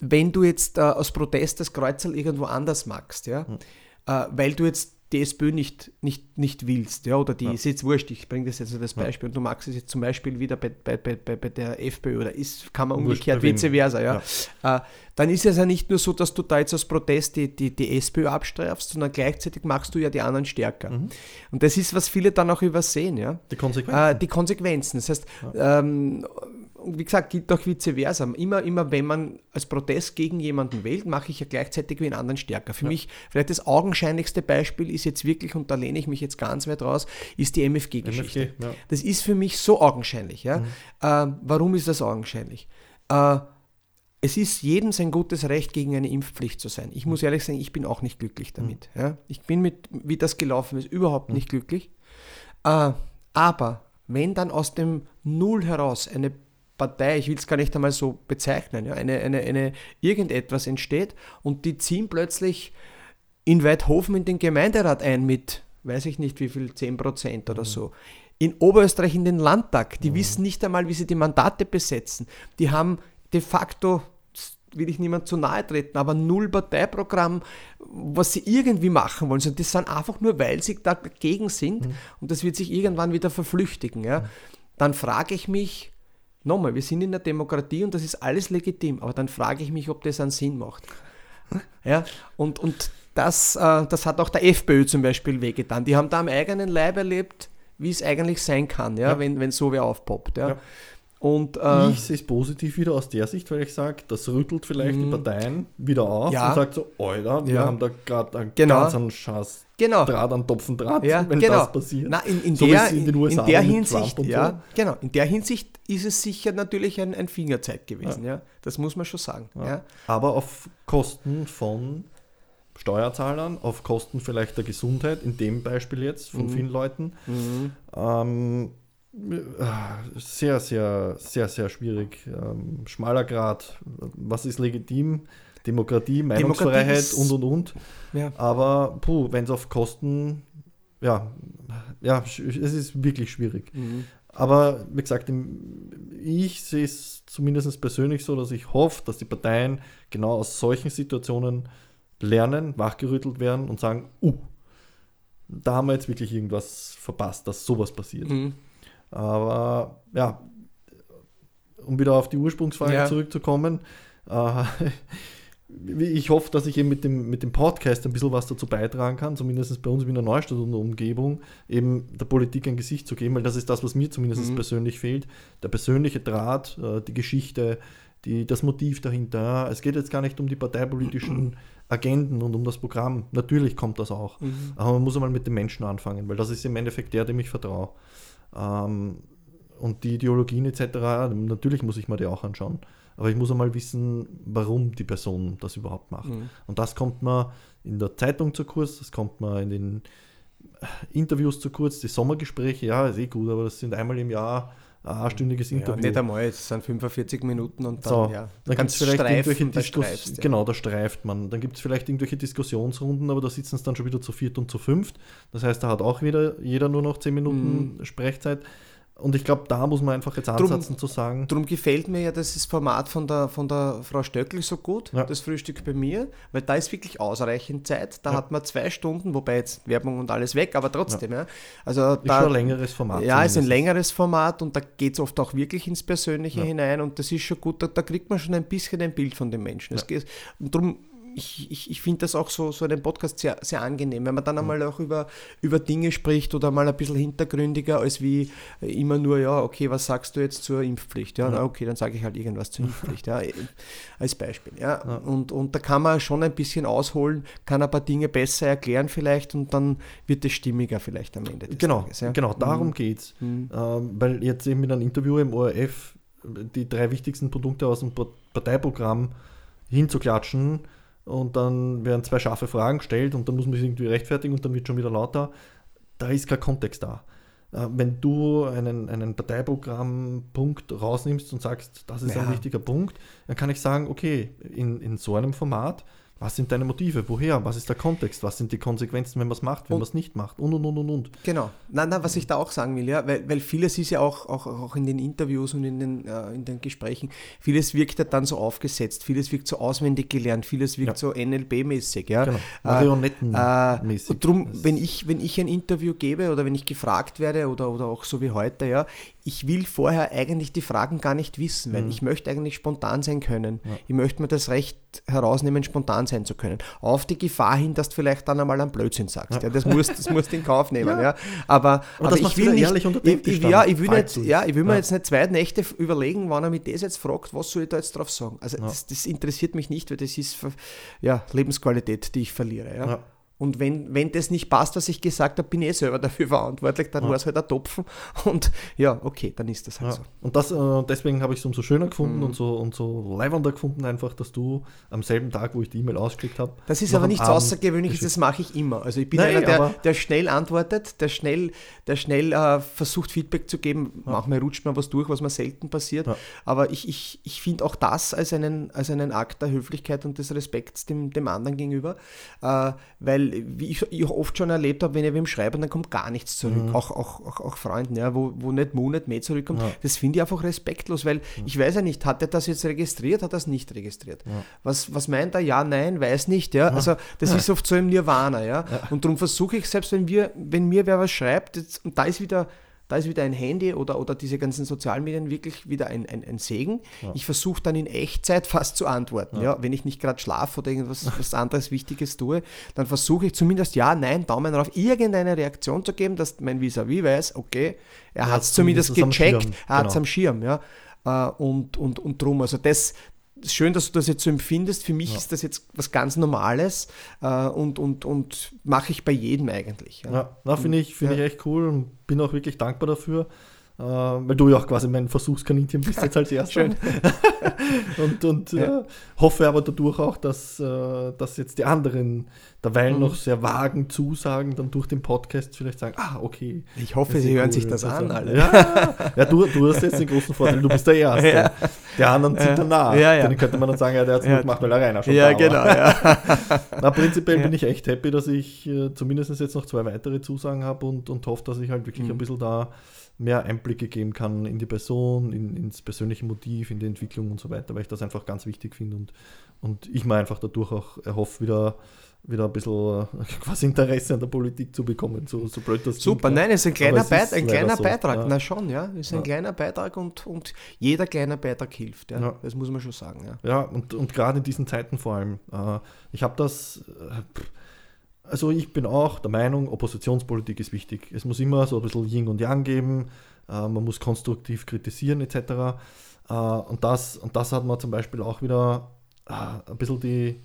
Speaker 3: wenn du jetzt äh, aus Protest das Kreuzel irgendwo anders magst, ja, hm. äh, weil du jetzt die SPÖ nicht, nicht, nicht willst, ja, oder die ja. ist jetzt wurscht, ich bringe das jetzt als Beispiel ja. und du magst es jetzt zum Beispiel wieder bei, bei, bei, bei der FPÖ oder ist, kann man umgekehrt vice versa, ja, ja. Äh, dann ist es ja nicht nur so, dass du da jetzt als Protest die, die, die SPÖ abstrafst, sondern gleichzeitig machst du ja die anderen stärker. Mhm. Und das ist, was viele dann auch übersehen, ja.
Speaker 2: Die Konsequenzen. Äh,
Speaker 3: die Konsequenzen. Das heißt, ähm, wie gesagt, gilt auch vice versa. Immer, immer wenn man als Protest gegen jemanden wählt, mache ich ja gleichzeitig wie einen anderen stärker. Für ja. mich, vielleicht das augenscheinlichste Beispiel ist jetzt wirklich, und da lehne ich mich jetzt ganz weit raus, ist die MFG-Geschichte. MFG, ja. Das ist für mich so augenscheinlich. Ja? Mhm. Äh, warum ist das augenscheinlich? Äh, es ist jedem sein gutes Recht, gegen eine Impfpflicht zu sein. Ich muss ehrlich sagen, ich bin auch nicht glücklich damit. Mhm. Ja? Ich bin mit, wie das gelaufen ist, überhaupt mhm. nicht glücklich. Äh, aber wenn dann aus dem Null heraus eine Partei, ich will es gar nicht einmal so bezeichnen, ja, eine, eine, eine irgendetwas entsteht und die ziehen plötzlich in Weidhofen in den Gemeinderat ein mit, weiß ich nicht wie viel, 10% oder mhm. so. In Oberösterreich in den Landtag, die mhm. wissen nicht einmal, wie sie die Mandate besetzen. Die haben de facto will ich niemand zu nahe treten, aber null Parteiprogramm, was sie irgendwie machen wollen. Das sind einfach nur, weil sie dagegen sind mhm. und das wird sich irgendwann wieder verflüchtigen. Ja. Mhm. Dann frage ich mich, Nochmal, wir sind in der Demokratie und das ist alles legitim, aber dann frage ich mich, ob das einen Sinn macht. Ja, und, und das, äh, das hat auch der FPÖ zum Beispiel wehgetan. Die haben da am eigenen Leib erlebt, wie es eigentlich sein kann, ja, ja. Wenn, wenn so wer aufpoppt. Ja. ja.
Speaker 2: Und, äh, ich sehe es positiv wieder aus der Sicht, weil ich sage, das rüttelt vielleicht die mhm. Parteien wieder auf ja. und sagt so, Alter, wir haben da gerade einen
Speaker 3: genau.
Speaker 2: ganz einen Schatz
Speaker 3: genau.
Speaker 2: Draht an Topfen Draht,
Speaker 3: ja,
Speaker 2: wenn
Speaker 3: genau.
Speaker 2: das passiert.
Speaker 3: Na, in, in, so der, in, in der Hinsicht, ja, so. genau, in der Hinsicht ist es sicher natürlich ein, ein Fingerzeig gewesen, ja. ja. Das muss man schon sagen. Ja.
Speaker 2: Aber auf Kosten von Steuerzahlern, auf Kosten vielleicht der Gesundheit, in dem Beispiel jetzt von mhm. vielen Leuten. Mhm. Ähm, sehr, sehr, sehr, sehr schwierig. Ähm, schmaler Grad. Was ist legitim? Demokratie, Meinungsfreiheit und und und. Ja. Aber wenn es auf Kosten, ja, ja, es ist wirklich schwierig. Mhm. Aber wie gesagt, ich sehe es zumindest persönlich so, dass ich hoffe, dass die Parteien genau aus solchen Situationen lernen, wachgerüttelt werden und sagen, uh, da haben wir jetzt wirklich irgendwas verpasst, dass sowas passiert. Mhm. Aber ja, um wieder auf die Ursprungsfrage ja. zurückzukommen, äh, ich hoffe, dass ich eben mit dem, mit dem Podcast ein bisschen was dazu beitragen kann, zumindest bei uns in der Neustadt und der Umgebung, eben der Politik ein Gesicht zu geben, weil das ist das, was mir zumindest mhm. persönlich fehlt. Der persönliche Draht, äh, die Geschichte, die, das Motiv dahinter. Es geht jetzt gar nicht um die parteipolitischen Agenden und um das Programm. Natürlich kommt das auch. Mhm. Aber man muss einmal mit den Menschen anfangen, weil das ist im Endeffekt der, dem ich vertraue. Ähm, und die Ideologien etc., natürlich muss ich mir die auch anschauen. Aber ich muss einmal wissen, warum die Person das überhaupt macht. Mhm. Und das kommt mir in der Zeitung zu kurz, das kommt mir in den Interviews zu kurz, die Sommergespräche, ja, ist eh gut, aber das sind einmal im Jahr ein einstündiges Interview. Ja,
Speaker 3: nicht einmal, es sind 45 Minuten und
Speaker 2: dann, so, ja, dann gibt es vielleicht streifen, irgendwelche Diskussionen. Ja. Genau, da streift man. Dann gibt es vielleicht irgendwelche Diskussionsrunden, aber da sitzen es dann schon wieder zu viert und zu fünft. Das heißt, da hat auch wieder jeder nur noch 10 Minuten mhm. Sprechzeit. Und ich glaube, da muss man einfach jetzt ansetzen drum, zu sagen.
Speaker 3: Darum gefällt mir ja das Format von der, von der Frau Stöckl so gut, ja. das Frühstück bei mir, weil da ist wirklich ausreichend Zeit. Da ja. hat man zwei Stunden, wobei jetzt Werbung und alles weg, aber trotzdem. Ja. Also ist
Speaker 2: da, schon ein längeres Format.
Speaker 3: Ja, ist ein längeres Format und da geht es oft auch wirklich ins Persönliche hinein und das ist schon gut, da, da, kriegt man schon ein bisschen ein Bild von den Menschen. Geht, und darum ich, ich, ich finde das auch so, so einen Podcast sehr, sehr angenehm, wenn man dann einmal auch über, über Dinge spricht oder mal ein bisschen hintergründiger, als wie immer nur, ja, okay, was sagst du jetzt zur Impfpflicht? Ja, na, okay, dann sage ich halt irgendwas zur Impfpflicht, ja, als Beispiel. Ja. Und, und da kann man schon ein bisschen ausholen, kann ein paar Dinge besser erklären vielleicht und dann wird es stimmiger vielleicht am Ende
Speaker 2: des genau, Tages. Ja. Genau, darum mhm. geht es. Mhm. Ähm, weil jetzt eben mit einem Interview im ORF die drei wichtigsten Produkte aus dem Parteiprogramm hinzuklatschen, und dann werden zwei scharfe Fragen gestellt und dann muss man sich irgendwie rechtfertigen und dann wird schon wieder lauter. Da ist kein Kontext da. Äh, wenn du einen, einen Parteiprogrammpunkt rausnimmst und sagst, das ist ja. ein wichtiger Punkt, dann kann ich sagen, okay, in, in so einem Format was sind deine Motive? Woher? Was ist der Kontext? Was sind die Konsequenzen, wenn man es macht, wenn man es nicht macht? Und, und, und, und, und.
Speaker 3: Genau. Nein, nein, was ich da auch sagen will, ja, weil, weil vieles ist ja auch, auch, auch in den Interviews und in den, äh, in den Gesprächen, vieles wirkt ja dann so aufgesetzt, vieles wirkt so auswendig gelernt, vieles wirkt ja. so NLP-mäßig. Ja. Genau. Marionettenmäßig. Äh, und darum, wenn ich, wenn ich ein Interview gebe oder wenn ich gefragt werde oder, oder auch so wie heute, ja, ich will vorher eigentlich die Fragen gar nicht wissen, weil mhm. ich möchte eigentlich spontan sein können. Ja. Ich möchte mir das Recht herausnehmen, spontan sein zu können. Auf die Gefahr hin, dass du vielleicht dann einmal einen Blödsinn sagst. Ja. ja das musst das musst in Kauf nehmen. Ja. Aber, aber, aber ich will nicht, ich, ich, ja, ich will, nicht, ja, ich will mir jetzt nicht zwei Nächte überlegen, wann er mich das jetzt fragt, was soll ich da jetzt drauf sagen. Also das, das, interessiert mich nicht, weil das ist ja, Lebensqualität, die ich verliere. Ja. Und wenn, wenn das nicht passt, was ich gesagt habe, bin ich eh selber dafür verantwortlich, dann ja. war es halt ein Topfen. Und ja, okay, dann ist das halt ja. so.
Speaker 2: Und das, äh, deswegen habe ich es umso schöner gefunden mhm. und, so, und so leibender gefunden, einfach, dass du am selben Tag, wo ich die E-Mail ausgeschickt habe.
Speaker 3: Das ist aber nichts Abend Außergewöhnliches, das mache ich immer. Also ich bin Nein, einer, der, der schnell antwortet, der schnell, der schnell äh, versucht, Feedback zu geben. Ja. Manchmal rutscht man was durch, was mir selten passiert. Ja. Aber ich, ich, ich finde auch das als einen, als einen Akt der Höflichkeit und des Respekts dem, dem anderen gegenüber. Äh, weil wie ich, ich oft schon erlebt habe, wenn ich wem schreibe, dann kommt gar nichts zurück. Mhm. Auch, auch, auch, auch, Freunden, ja, wo, wo nicht Monat mehr zurückkommt. Ja. Das finde ich einfach respektlos, weil mhm. ich weiß ja nicht, hat er das jetzt registriert, hat er es nicht registriert? Ja. Was, was meint er? Ja, nein, weiß nicht. Ja? Also das ist oft so im Nirvana. Ja? Und darum versuche ich, selbst wenn, wir, wenn mir wer was schreibt, jetzt, und da ist wieder da ist wieder ein Handy oder, oder diese ganzen sozialen Medien wirklich wieder ein, ein, ein Segen. Ja. Ich versuche dann in Echtzeit fast zu antworten. Ja. ja wenn ich nicht gerade schlafe oder irgendwas was anderes Wichtiges tue, dann versuche ich zumindest ja, nein, Daumen drauf, irgendeine Reaktion zu geben, dass mein Vis-a-vis -vis weiß, okay, er ja, hat es zumindest gecheckt, er hat es genau. am Schirm. Ja. Äh, und, und, und drum, also das, schön, dass du das jetzt so empfindest. Für mich ja. ist das jetzt was ganz Normales äh, und, und, und mache ich bei jedem eigentlich.
Speaker 2: Ja, ja finde ich, find ja. ich echt cool und bin auch wirklich dankbar dafür. Äh, weil du ja auch quasi mein Versuchskaninchen bist jetzt als. Schön. und und ja. äh, hoffe aber dadurch auch, dass, äh, dass jetzt die anderen derweil mhm. noch sehr vagen Zusagen dann durch den Podcast vielleicht sagen, ah, okay.
Speaker 3: Ich hoffe, sie hören sich das also, an, alle.
Speaker 2: Ja, ja du, du hast jetzt den großen Vorteil, du bist der Erste. Ja. Die anderen sind danach. Ja, ja. Dann könnte man dann sagen, ja, der hat es nur gemacht, weil er Rainer schon
Speaker 3: Ja, genau. Ja.
Speaker 2: Na, prinzipiell bin ich echt happy, dass ich äh, zumindest jetzt noch zwei weitere Zusagen habe und, und hoffe, dass ich halt wirklich mhm. ein bisschen da mehr Einblicke geben kann in die Person, in, ins persönliche Motiv, in die Entwicklung und so weiter, weil ich das einfach ganz wichtig finde und, und ich mir einfach dadurch auch erhoffe, wieder, wieder ein bisschen äh, quasi Interesse an der Politik zu bekommen. So, so blöd das
Speaker 3: Super, klingt, nein, es ist ein kleiner, Beit ein kleiner so, Beitrag, ja. na schon, ja, es ist ein ja. kleiner Beitrag und, und jeder kleine Beitrag hilft, ja. ja. das muss man schon sagen. Ja,
Speaker 2: ja und, und gerade in diesen Zeiten vor allem. Äh, ich habe das, äh, also ich bin auch der Meinung, Oppositionspolitik ist wichtig. Es muss immer so ein bisschen Yin und Yang geben, äh, man muss konstruktiv kritisieren etc. Äh, und, das, und das hat man zum Beispiel auch wieder äh, ein bisschen die,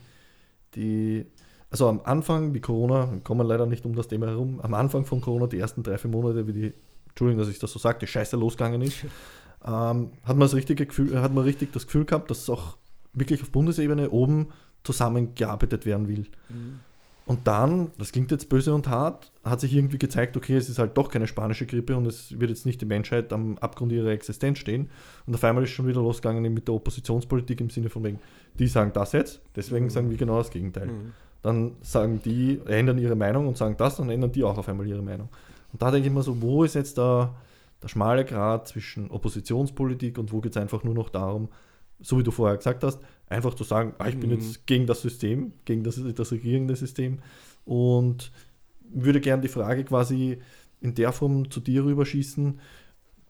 Speaker 2: die, also am Anfang, wie Corona, kommen wir leider nicht um das Thema herum, am Anfang von Corona, die ersten drei, vier Monate, wie die, Entschuldigung, dass ich das so sage, die Scheiße losgegangen ist, ähm, hat, man das richtige Gefühl, hat man richtig das Gefühl gehabt, dass es auch wirklich auf Bundesebene oben zusammengearbeitet werden will. Mhm. Und dann, das klingt jetzt böse und hart, hat sich irgendwie gezeigt, okay, es ist halt doch keine spanische Grippe und es wird jetzt nicht die Menschheit am Abgrund ihrer Existenz stehen. Und auf einmal ist schon wieder losgegangen mit der Oppositionspolitik im Sinne von wegen, die sagen das jetzt, deswegen mhm. sagen wir genau das Gegenteil. Mhm. Dann sagen die, ändern ihre Meinung und sagen das, dann ändern die auch auf einmal ihre Meinung. Und da denke ich mir so, wo ist jetzt da der schmale Grad zwischen Oppositionspolitik und wo geht es einfach nur noch darum, so wie du vorher gesagt hast, einfach zu sagen, ah, ich bin mhm. jetzt gegen das System, gegen das, das regierende System und würde gerne die Frage quasi in der Form zu dir rüberschießen,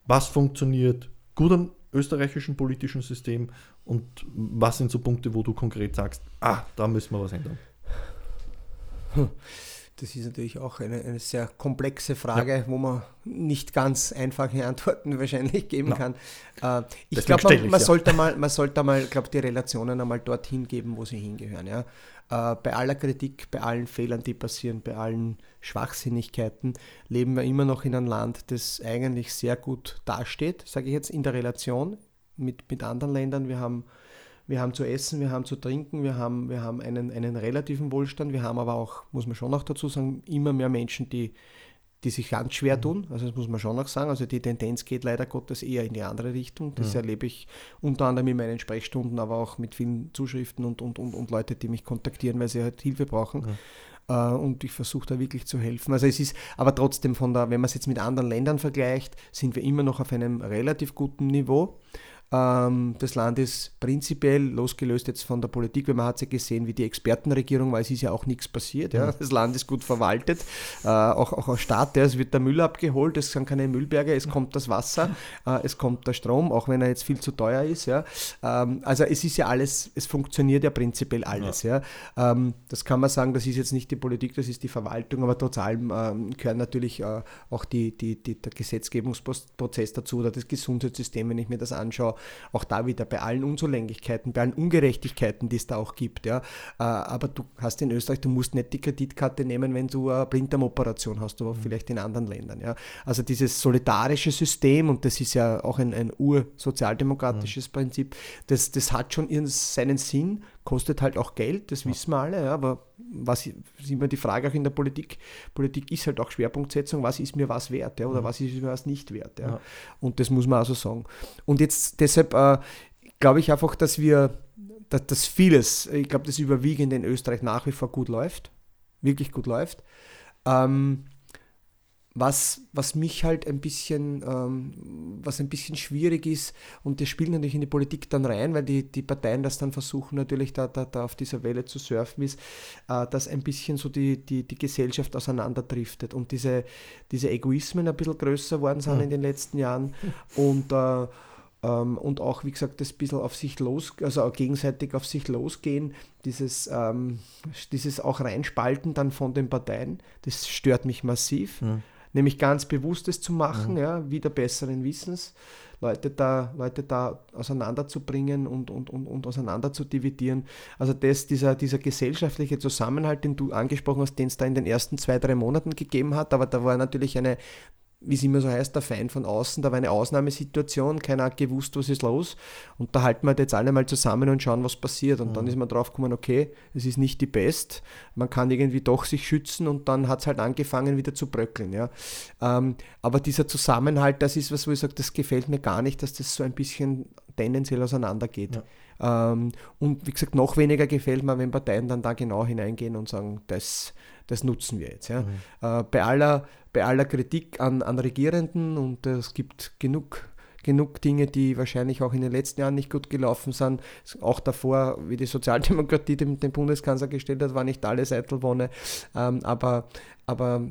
Speaker 2: was funktioniert gut am österreichischen politischen System und was sind so Punkte, wo du konkret sagst, ah, da müssen wir was ändern?
Speaker 3: Hm. Das ist natürlich auch eine, eine sehr komplexe Frage, ja. wo man nicht ganz einfache Antworten wahrscheinlich geben no. kann. Äh, ich glaube, man, man, ja. sollte mal, man sollte mal, glaube die Relationen einmal dorthin geben, wo sie hingehören. Ja? Äh, bei aller Kritik, bei allen Fehlern, die passieren, bei allen Schwachsinnigkeiten, leben wir immer noch in einem Land, das eigentlich sehr gut dasteht, sage ich jetzt, in der Relation mit, mit anderen Ländern. Wir haben wir haben zu essen, wir haben zu trinken, wir haben, wir haben einen, einen relativen Wohlstand, wir haben aber auch, muss man schon noch dazu sagen, immer mehr Menschen, die, die sich ganz schwer tun. Also das muss man schon noch sagen. Also die Tendenz geht leider Gottes eher in die andere Richtung. Das ja. erlebe ich unter anderem in meinen Sprechstunden, aber auch mit vielen Zuschriften und, und, und, und Leute, die mich kontaktieren, weil sie halt Hilfe brauchen. Ja. Äh, und ich versuche da wirklich zu helfen. Also es ist aber trotzdem von der, wenn man es jetzt mit anderen Ländern vergleicht, sind wir immer noch auf einem relativ guten Niveau. Ähm, das Land ist prinzipiell losgelöst jetzt von der Politik, weil man hat ja gesehen, wie die Expertenregierung war, es ist ja auch nichts passiert. Ja. Das Land ist gut verwaltet, äh, auch, auch als Staat, ja, es wird der Müll abgeholt, es sind keine Müllberge, es kommt das Wasser, äh, es kommt der Strom, auch wenn er jetzt viel zu teuer ist. Ja. Ähm, also es ist ja alles, es funktioniert ja prinzipiell alles. Ja. ja. Ähm, das kann man sagen, das ist jetzt nicht die Politik, das ist die Verwaltung, aber trotz allem ähm, gehören natürlich äh, auch die, die, die, der Gesetzgebungsprozess dazu oder das Gesundheitssystem, wenn ich mir das anschaue auch da wieder bei allen Unzulänglichkeiten, bei allen Ungerechtigkeiten, die es da auch gibt. Ja. Äh, aber du hast in Österreich, du musst nicht die Kreditkarte nehmen, wenn du eine Blinddarmoperation hast, aber mhm. vielleicht in anderen Ländern. Ja. Also dieses solidarische System, und das ist ja auch ein, ein ursozialdemokratisches mhm. Prinzip, das, das hat schon ihren, seinen Sinn, kostet halt auch Geld, das ja. wissen wir alle, ja, aber was ist immer die Frage auch in der Politik, Politik ist halt auch Schwerpunktsetzung, was ist mir was wert ja, oder mhm. was ist mir was nicht wert. Ja. Und das muss man also sagen. Und jetzt deshalb äh, glaube ich einfach, dass wir, dass, dass vieles, ich glaube, das Überwiegende in Österreich nach wie vor gut läuft, wirklich gut läuft. Ähm, was, was mich halt ein bisschen, ähm, was ein bisschen schwierig ist, und das spielt natürlich in die Politik dann rein, weil die, die Parteien das dann versuchen, natürlich da, da, da auf dieser Welle zu surfen, ist, äh, dass ein bisschen so die, die, die Gesellschaft auseinanderdriftet und diese, diese Egoismen ein bisschen größer worden sind ja. in den letzten Jahren und äh, ähm, und auch, wie gesagt, das bisschen auf sich los, also gegenseitig auf sich losgehen, dieses, ähm, dieses auch reinspalten dann von den Parteien, das stört mich massiv. Ja nämlich ganz bewusstes zu machen, mhm. ja, wieder besseren Wissens, Leute da, Leute da auseinanderzubringen und, und, und, und auseinander zu dividieren. Also das, dieser, dieser gesellschaftliche Zusammenhalt, den du angesprochen hast, den es da in den ersten zwei, drei Monaten gegeben hat, aber da war natürlich eine wie es immer so heißt, der Feind von außen, da war eine Ausnahmesituation, keiner hat gewusst, was ist los. Und da halten wir jetzt alle mal zusammen und schauen, was passiert. Und mhm. dann ist man drauf gekommen, okay, es ist nicht die Best, man kann irgendwie doch sich schützen und dann hat es halt angefangen wieder zu bröckeln. Ja. Ähm, aber dieser Zusammenhalt, das ist was, wo ich sage, das gefällt mir gar nicht, dass das so ein bisschen tendenziell auseinandergeht. Ja. Ähm, und wie gesagt, noch weniger gefällt mir, wenn Parteien dann da genau hineingehen und sagen, das, das nutzen wir jetzt. Ja. Mhm. Äh, bei aller bei aller Kritik an, an Regierenden und es gibt genug genug Dinge, die wahrscheinlich auch in den letzten Jahren nicht gut gelaufen sind. Auch davor, wie die Sozialdemokratie den, den Bundeskanzler gestellt hat, war nicht alles Eitelwonne. Ähm, aber, aber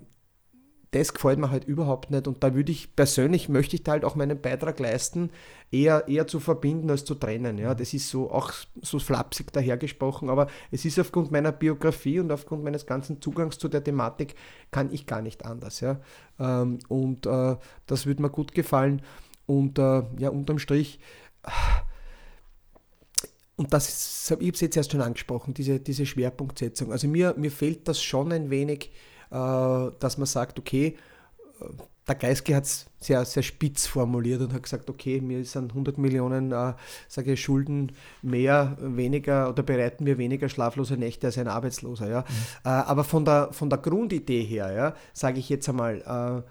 Speaker 3: das gefällt mir halt überhaupt nicht. Und da würde ich persönlich, möchte ich da halt auch meinen Beitrag leisten, eher, eher zu verbinden als zu trennen. Ja, das ist so auch so flapsig dahergesprochen, aber es ist aufgrund meiner Biografie und aufgrund meines ganzen Zugangs zu der Thematik, kann ich gar nicht anders. Ja. Ähm, und äh, das würde mir gut gefallen. Und äh, ja, unterm Strich, und das, ich habe es jetzt erst schon angesprochen, diese, diese Schwerpunktsetzung. Also mir, mir fehlt das schon ein wenig dass man sagt, okay, äh, der Geisky hat es sehr, sehr spitz formuliert und hat gesagt, okay, mir sind 100 Millionen äh, sage ich, Schulden mehr, weniger oder bereiten wir weniger schlaflose Nächte als ein Arbeitsloser. Ja? Mhm. Äh, aber von der, von der Grundidee her, ja, sage ich jetzt einmal, äh,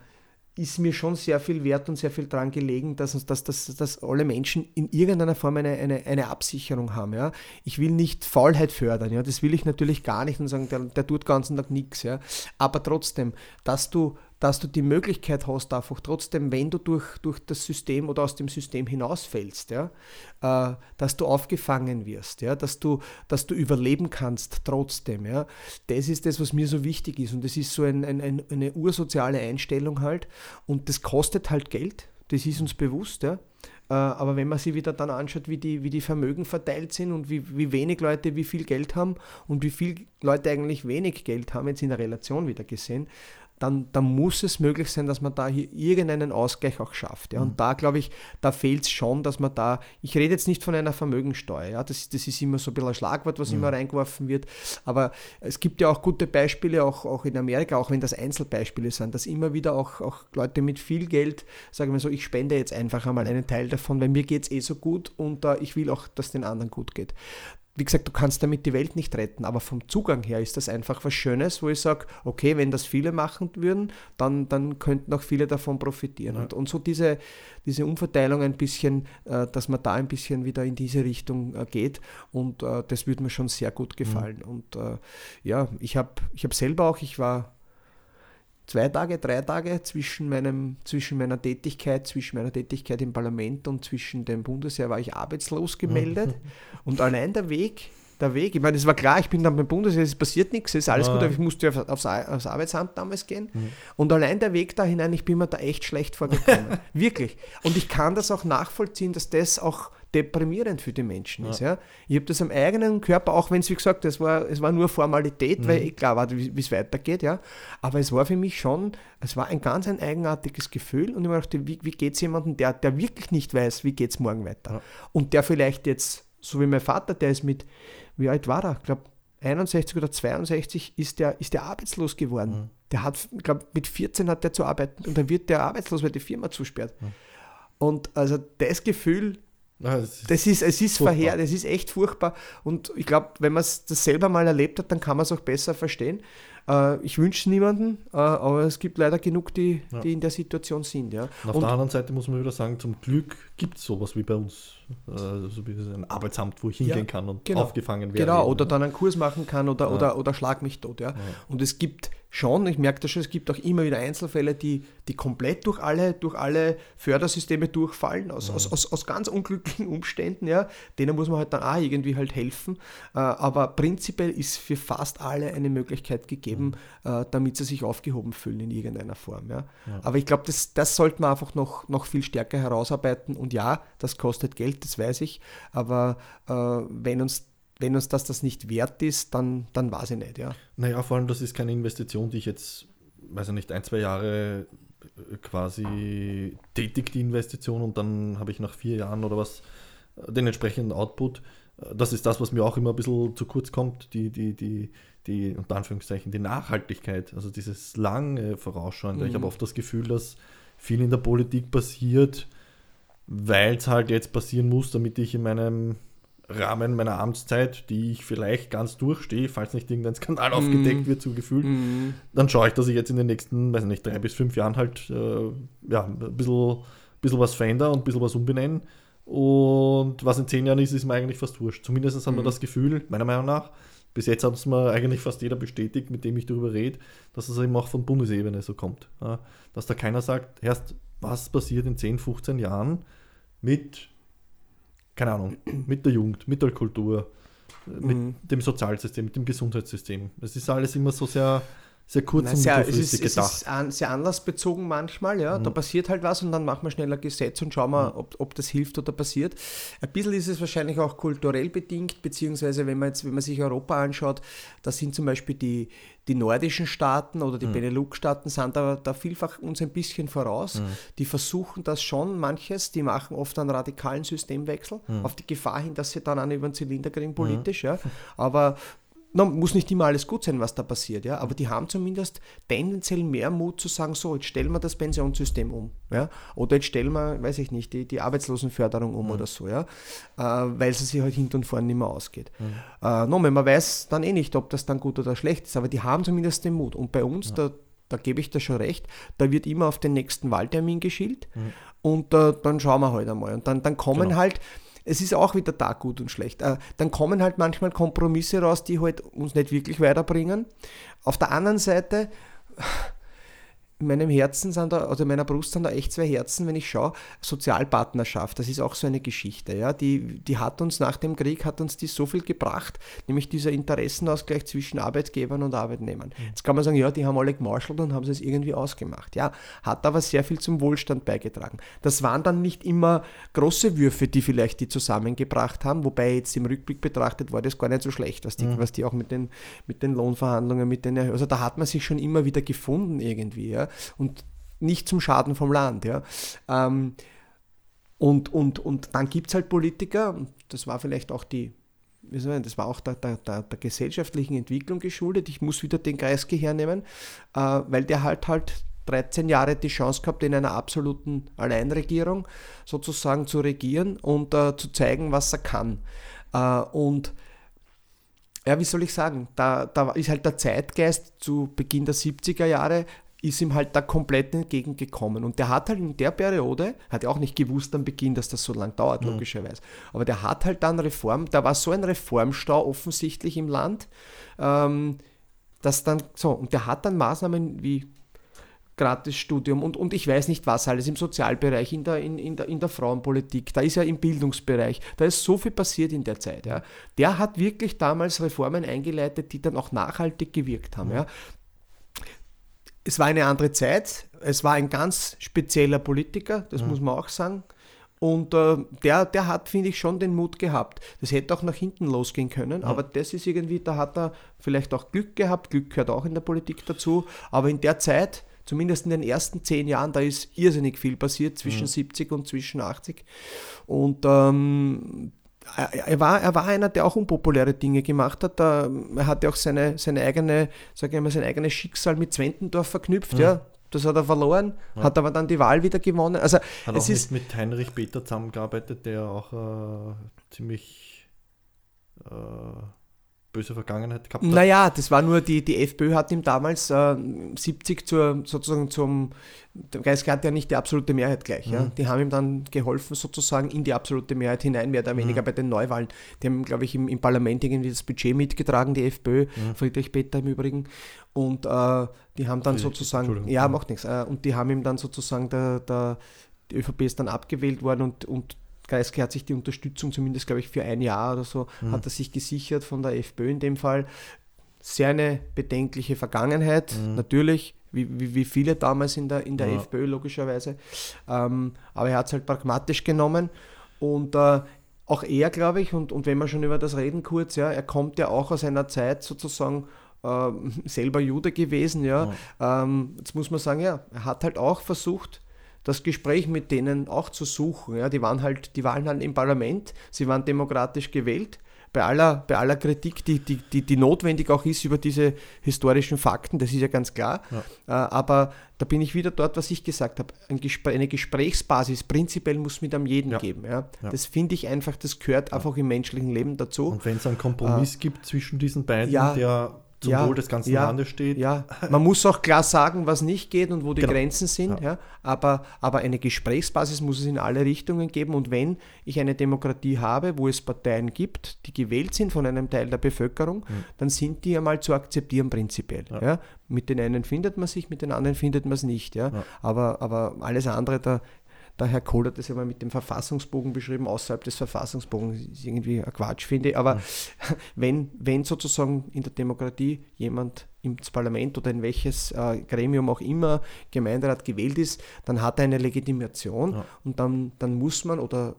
Speaker 3: ist mir schon sehr viel wert und sehr viel daran gelegen, dass, dass, dass, dass alle Menschen in irgendeiner Form eine, eine, eine Absicherung haben. Ja. Ich will nicht Faulheit fördern, ja. das will ich natürlich gar nicht und sagen, der, der tut den ganzen Tag nichts. Ja. Aber trotzdem, dass du dass du die Möglichkeit hast, einfach trotzdem, wenn du durch, durch das System oder aus dem System hinausfällst, ja, äh, dass du aufgefangen wirst, ja, dass, du, dass du überleben kannst trotzdem. Ja. Das ist das, was mir so wichtig ist. Und das ist so ein, ein, eine ursoziale Einstellung halt. Und das kostet halt Geld, das ist uns bewusst. Ja. Äh, aber wenn man sich wieder dann anschaut, wie die, wie die Vermögen verteilt sind und wie, wie wenig Leute wie viel Geld haben und wie viele Leute eigentlich wenig Geld haben, jetzt in der Relation wieder gesehen, dann, dann muss es möglich sein, dass man da hier irgendeinen Ausgleich auch schafft. Ja. Und mhm. da glaube ich, da fehlt es schon, dass man da, ich rede jetzt nicht von einer Vermögensteuer, ja, das, das ist immer so ein bisschen ein Schlagwort, was mhm. immer reingeworfen wird, aber es gibt ja auch gute Beispiele, auch, auch in Amerika, auch wenn das Einzelbeispiele sind, dass immer wieder auch, auch Leute mit viel Geld, sagen wir so, ich spende jetzt einfach einmal einen Teil davon, weil mir geht es eh so gut und uh, ich will auch, dass den anderen gut geht wie gesagt, du kannst damit die Welt nicht retten, aber vom Zugang her ist das einfach was Schönes, wo ich sage, okay, wenn das viele machen würden, dann, dann könnten auch viele davon profitieren. Ja. Und, und so diese, diese Umverteilung ein bisschen, äh, dass man da ein bisschen wieder in diese Richtung äh, geht und äh, das würde mir schon sehr gut gefallen. Mhm. Und äh, ja, ich habe ich hab selber auch, ich war zwei Tage, drei Tage zwischen, meinem, zwischen meiner Tätigkeit, zwischen meiner Tätigkeit im Parlament und zwischen dem Bundesheer war ich arbeitslos gemeldet. Mhm. Und allein der Weg, der Weg, ich meine, es war klar, ich bin dann beim Bundesheer, es passiert nichts, es ist alles ja. gut, aber ich musste auf, aufs, aufs Arbeitsamt damals gehen. Mhm. Und allein der Weg da hinein, ich bin mir da echt schlecht vorgekommen. Wirklich. Und ich kann das auch nachvollziehen, dass das auch deprimierend für die Menschen ja. ist. Ja? Ich habe das am eigenen Körper, auch wenn es, wie gesagt, es war, es war nur Formalität, mhm. weil ich klar war, wie es weitergeht, ja. Aber es war für mich schon, es war ein ganz ein eigenartiges Gefühl und ich dachte, wie, wie geht es jemandem, der, der wirklich nicht weiß, wie geht es morgen weiter? Ja. Und der vielleicht jetzt, so wie mein Vater, der ist mit, wie alt war er? Ich glaube, 61 oder 62 ist der, ist der arbeitslos geworden. Mhm. Der hat, ich glaube, mit 14 hat der zu arbeiten und dann wird der arbeitslos, weil die Firma zusperrt. Mhm. Und also das Gefühl, das ist, es ist verheer, das ist echt furchtbar. Und ich glaube, wenn man das selber mal erlebt hat, dann kann man es auch besser verstehen. Äh, ich wünsche es niemandem, äh, aber es gibt leider genug, die, ja. die in der Situation sind. Ja.
Speaker 2: Und auf Und, der anderen Seite muss man wieder sagen, zum Glück gibt es sowas wie bei uns, äh, so wie ein Arbeitsamt, wo ich hingehen ja, kann und genau, aufgefangen werde.
Speaker 3: Genau, oder dann einen Kurs machen kann oder, ja. oder, oder schlag mich tot. Ja. Und es gibt schon, ich merke das schon, es gibt auch immer wieder Einzelfälle, die, die komplett durch alle, durch alle Fördersysteme durchfallen, aus, mhm. aus, aus, aus ganz unglücklichen Umständen, ja. Denen muss man halt dann auch irgendwie halt helfen. Äh, aber prinzipiell ist für fast alle eine Möglichkeit gegeben, mhm. äh, damit sie sich aufgehoben fühlen in irgendeiner Form. Ja. ja. Aber ich glaube, das, das sollte man einfach noch, noch viel stärker herausarbeiten. Und ja, das kostet Geld, das weiß ich. Aber äh, wenn uns wenn uns das das nicht wert ist, dann, dann weiß ich nicht, ja.
Speaker 2: Naja, vor allem, das ist keine Investition, die ich jetzt, weiß ich nicht, ein, zwei Jahre äh, quasi tätigt, die Investition, und dann habe ich nach vier Jahren oder was äh, den entsprechenden Output. Äh, das ist das, was mir auch immer ein bisschen zu kurz kommt, die, die, die, die unter Anführungszeichen, die Nachhaltigkeit, also dieses lange Vorausschauende. Mhm. Ich habe oft das Gefühl, dass viel in der Politik passiert, weil es halt jetzt passieren muss, damit ich in meinem Rahmen meiner Amtszeit, die ich vielleicht ganz durchstehe, falls nicht irgendein Skandal mm. aufgedeckt wird, so gefühlt, mm. dann schaue ich, dass ich jetzt in den nächsten, weiß nicht, drei bis fünf Jahren halt äh, ja, ein bisschen, bisschen was verändere und ein bisschen was umbenenne. Und was in zehn Jahren ist, ist mir eigentlich fast wurscht. Zumindest mm. haben wir mhm. das Gefühl, meiner Meinung nach, bis jetzt hat es mir eigentlich fast jeder bestätigt, mit dem ich darüber rede, dass es eben auch von Bundesebene so kommt. Ja, dass da keiner sagt, erst was passiert in 10, 15 Jahren mit keine Ahnung, mit der Jugend, mit der Kultur, mit mhm. dem Sozialsystem, mit dem Gesundheitssystem. Es ist alles immer so sehr, sehr kurz
Speaker 3: Nein, und sehr, es ist, gedacht. Es ist an, sehr anlassbezogen manchmal, ja. Mhm. Da passiert halt was und dann machen wir schnell ein Gesetz und schauen wir, mhm. ob, ob das hilft oder passiert. Ein bisschen ist es wahrscheinlich auch kulturell bedingt, beziehungsweise wenn man jetzt, wenn man sich Europa anschaut, da sind zum Beispiel die, die nordischen Staaten oder die mhm. Benelux-Staaten sind da, da vielfach uns ein bisschen voraus. Mhm. Die versuchen das schon, manches, die machen oft einen radikalen Systemwechsel, mhm. auf die Gefahr hin, dass sie dann auch über den Zylinder kriegen politisch. Mhm. Ja. Aber na, muss nicht immer alles gut sein, was da passiert, ja, aber die haben zumindest tendenziell mehr Mut zu sagen, so, jetzt stellen wir das Pensionssystem um, ja, oder jetzt stellen wir, weiß ich nicht, die, die Arbeitslosenförderung um mhm. oder so, ja, äh, weil es sich halt hinten und vorne nicht mehr ausgeht. Mhm. Äh, no, man weiß dann eh nicht, ob das dann gut oder schlecht ist, aber die haben zumindest den Mut. Und bei uns, ja. da, da gebe ich da schon recht, da wird immer auf den nächsten Wahltermin geschielt mhm. und äh, dann schauen wir halt einmal. Und dann, dann kommen genau. halt es ist auch wieder da gut und schlecht. Äh, dann kommen halt manchmal Kompromisse raus, die halt uns nicht wirklich weiterbringen. Auf der anderen Seite, in meinem Herzen sind da, oder in meiner Brust sind da echt zwei Herzen, wenn ich schaue, Sozialpartnerschaft, das ist auch so eine Geschichte, ja, die, die hat uns nach dem Krieg, hat uns die so viel gebracht, nämlich dieser Interessenausgleich zwischen Arbeitgebern und Arbeitnehmern. Mhm. Jetzt kann man sagen, ja, die haben alle gemarschelt und haben es irgendwie ausgemacht, ja, hat aber sehr viel zum Wohlstand beigetragen. Das waren dann nicht immer große Würfe, die vielleicht die zusammengebracht haben, wobei jetzt im Rückblick betrachtet war das gar nicht so schlecht, was die, mhm. was die auch mit den, mit den Lohnverhandlungen, mit den, also da hat man sich schon immer wieder gefunden irgendwie, ja und nicht zum Schaden vom Land. Ja. Ähm, und, und, und dann gibt es halt Politiker, das war vielleicht auch die, das war auch der, der, der, der, gesellschaftlichen Entwicklung geschuldet. Ich muss wieder den Kreisky hernehmen, äh, weil der halt halt 13 Jahre die Chance gehabt, in einer absoluten Alleinregierung sozusagen zu regieren und äh, zu zeigen, was er kann. Äh, und ja, wie soll ich sagen, da, da ist halt der Zeitgeist zu Beginn der 70er Jahre ist ihm halt da komplett entgegengekommen. Und der hat halt in der Periode, hat ja auch nicht gewusst am Beginn, dass das so lange dauert, mhm. logischerweise, aber der hat halt dann Reform, da war so ein Reformstau offensichtlich im Land, ähm, dass dann, so, und der hat dann Maßnahmen wie Gratisstudium und, und ich weiß nicht was alles im Sozialbereich, in der, in, in, der, in der Frauenpolitik, da ist ja im Bildungsbereich, da ist so viel passiert in der Zeit. Ja. Der hat wirklich damals Reformen eingeleitet, die dann auch nachhaltig gewirkt haben. Mhm. Ja es war eine andere Zeit. Es war ein ganz spezieller Politiker, das mhm. muss man auch sagen. Und äh, der, der hat, finde ich, schon den Mut gehabt. Das hätte auch nach hinten losgehen können, mhm. aber das ist irgendwie, da hat er vielleicht auch Glück gehabt. Glück gehört auch in der Politik dazu. Aber in der Zeit, zumindest in den ersten zehn Jahren, da ist irrsinnig viel passiert zwischen mhm. 70 und zwischen 80. Und ähm, er war, er war einer, der auch unpopuläre Dinge gemacht hat. Er hatte auch seine, seine eigene, sage ich mal, sein eigenes Schicksal mit Zwentendorf verknüpft, ja. ja. Das hat er verloren, ja. hat aber dann die Wahl wieder gewonnen. Also,
Speaker 2: hat es auch ist mit Heinrich Peter zusammengearbeitet, der auch äh, ziemlich äh, böse Vergangenheit gehabt hat?
Speaker 3: Naja, das war nur, die, die FPÖ hat ihm damals äh, 70 zur, sozusagen zum, der Kreisky hatte ja nicht die absolute Mehrheit gleich. Mhm. Ja. Die haben ihm dann geholfen, sozusagen in die absolute Mehrheit hinein, mehr oder weniger mhm. bei den Neuwahlen. Die haben, glaube ich, im, im, Parlament irgendwie das Budget mitgetragen, die FPÖ, mhm. Friedrich Peter im Übrigen. Und äh, die haben dann Friedrich, sozusagen, ja, macht nichts, äh, und die haben ihm dann sozusagen, der, der, die ÖVP ist dann abgewählt worden und, und Kreisky hat sich die Unterstützung zumindest, glaube ich, für ein Jahr oder so, mhm. hat er sich gesichert von der FPÖ in dem Fall. Sehr eine bedenkliche Vergangenheit, mhm. natürlich, wie, wie, wie, viele damals in der, in der ja. FPÖ logischerweise. Ähm, aber er hat es halt pragmatisch genommen und äh, auch er, glaube ich, und, und wenn wir schon über das reden kurz, ja, er kommt ja auch aus einer Zeit sozusagen, äh, selber Jude gewesen, ja. ja. Ähm, jetzt muss man sagen, ja, er hat halt auch versucht, das Gespräch mit denen auch zu suchen. Ja, die waren halt, die waren halt im Parlament, sie waren demokratisch gewählt. Bei aller, bei aller Kritik, die, die, die, die notwendig auch ist über diese historischen Fakten, das ist ja ganz klar. Ja. Äh, aber da bin ich wieder dort, was ich gesagt habe. Ein Gespr eine Gesprächsbasis prinzipiell muss mit am jeden ja. geben. Ja. ja. Das finde ich einfach, das gehört einfach im menschlichen Leben dazu.
Speaker 2: Und wenn es einen Kompromiss äh, gibt zwischen diesen beiden, der zum
Speaker 3: ja,
Speaker 2: Wohl des ganzen
Speaker 3: ja,
Speaker 2: Landes steht.
Speaker 3: Ja, man muss auch klar sagen, was nicht geht und wo die genau. Grenzen sind. Ja. ja. aber, aber eine Gesprächsbasis muss es in alle Richtungen geben. Und wenn ich eine Demokratie habe, wo es Parteien gibt, die gewählt sind von einem Teil der Bevölkerung, mhm. dann sind die einmal zu akzeptieren prinzipiell. Ja. Mit den einen findet man sich, mit den anderen findet man es nicht. Ja. Aber, aber alles andere, da der Herr Kohl hat das ja mal mit dem Verfassungsbogen beschrieben, außerhalb des Verfassungsbogens, ist irgendwie ein Quatsch, finde ich. Aber mhm. wenn, wenn sozusagen in der Demokratie jemand ins Parlament oder in welches äh, Gremium auch immer Gemeinderat gewählt ist, dann hat er eine Legitimation ja. und dann, dann muss man oder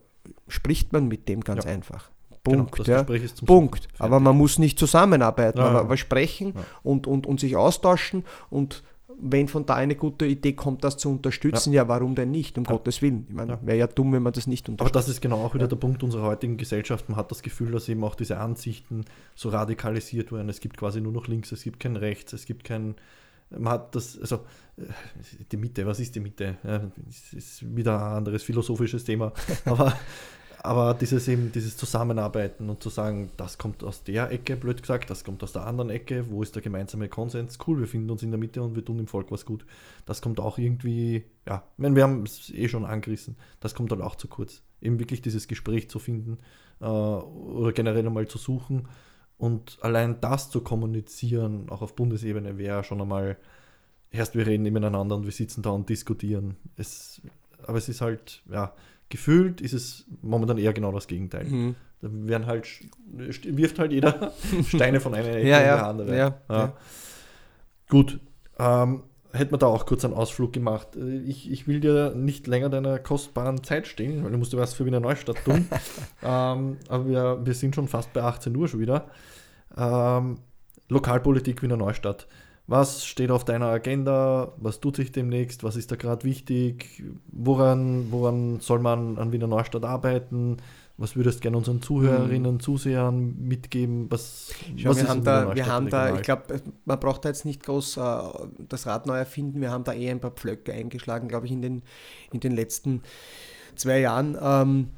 Speaker 3: spricht man mit dem ganz ja. einfach. Genau, Punkt. Genau, ja. Punkt. Aber man muss nicht zusammenarbeiten, ja, aber, aber, sprechen und, und, und sich austauschen und wenn von da eine gute Idee kommt, das zu unterstützen, ja, ja warum denn nicht, um ja. Gottes Willen. Ich meine, wäre ja dumm, wenn man das nicht
Speaker 2: unterstützt. Aber das ist genau auch wieder der Punkt unserer heutigen Gesellschaft. Man hat das Gefühl, dass eben auch diese Ansichten so radikalisiert werden. Es gibt quasi nur noch links, es gibt kein rechts, es gibt kein. Man hat das, also die Mitte, was ist die Mitte? Ja, das ist wieder ein anderes philosophisches Thema. Aber aber dieses eben, dieses Zusammenarbeiten und zu sagen, das kommt aus der Ecke, blöd gesagt, das kommt aus der anderen Ecke, wo ist der gemeinsame Konsens? Cool, wir finden uns in der Mitte und wir tun dem Volk was gut. Das kommt auch irgendwie, ja, wenn wir haben es eh schon angerissen, das kommt dann auch zu kurz. Eben wirklich dieses Gespräch zu finden äh, oder generell einmal zu suchen und allein das zu kommunizieren, auch auf Bundesebene, wäre schon einmal erst wir reden miteinander und wir sitzen da und diskutieren. Es, aber es ist halt, ja, gefühlt ist es momentan eher genau das Gegenteil. Mhm. Da werden halt, wirft halt jeder Steine von einer Ecke
Speaker 3: ja,
Speaker 2: in
Speaker 3: ja,
Speaker 2: die andere.
Speaker 3: Ja, ja.
Speaker 2: Gut, ähm, hätten wir da auch kurz einen Ausflug gemacht. Äh, ich, ich will dir nicht länger deiner kostbaren Zeit stehen, weil du musst ja was für Wiener Neustadt tun. ähm, aber wir, wir sind schon fast bei 18 Uhr schon wieder. Ähm, Lokalpolitik Wiener Neustadt. Was steht auf deiner Agenda? Was tut sich demnächst? Was ist da gerade wichtig? Woran, woran soll man an Wiener Neustadt arbeiten? Was würdest du gerne unseren Zuhörerinnen, mhm. Zusehern mitgeben? Was,
Speaker 3: Schau, was wir haben da, wir haben da, ich glaube, man braucht da jetzt nicht groß äh, das Rad neu erfinden. Wir haben da eher ein paar Pflöcke eingeschlagen, glaube ich, in den, in den letzten zwei Jahren. Ähm,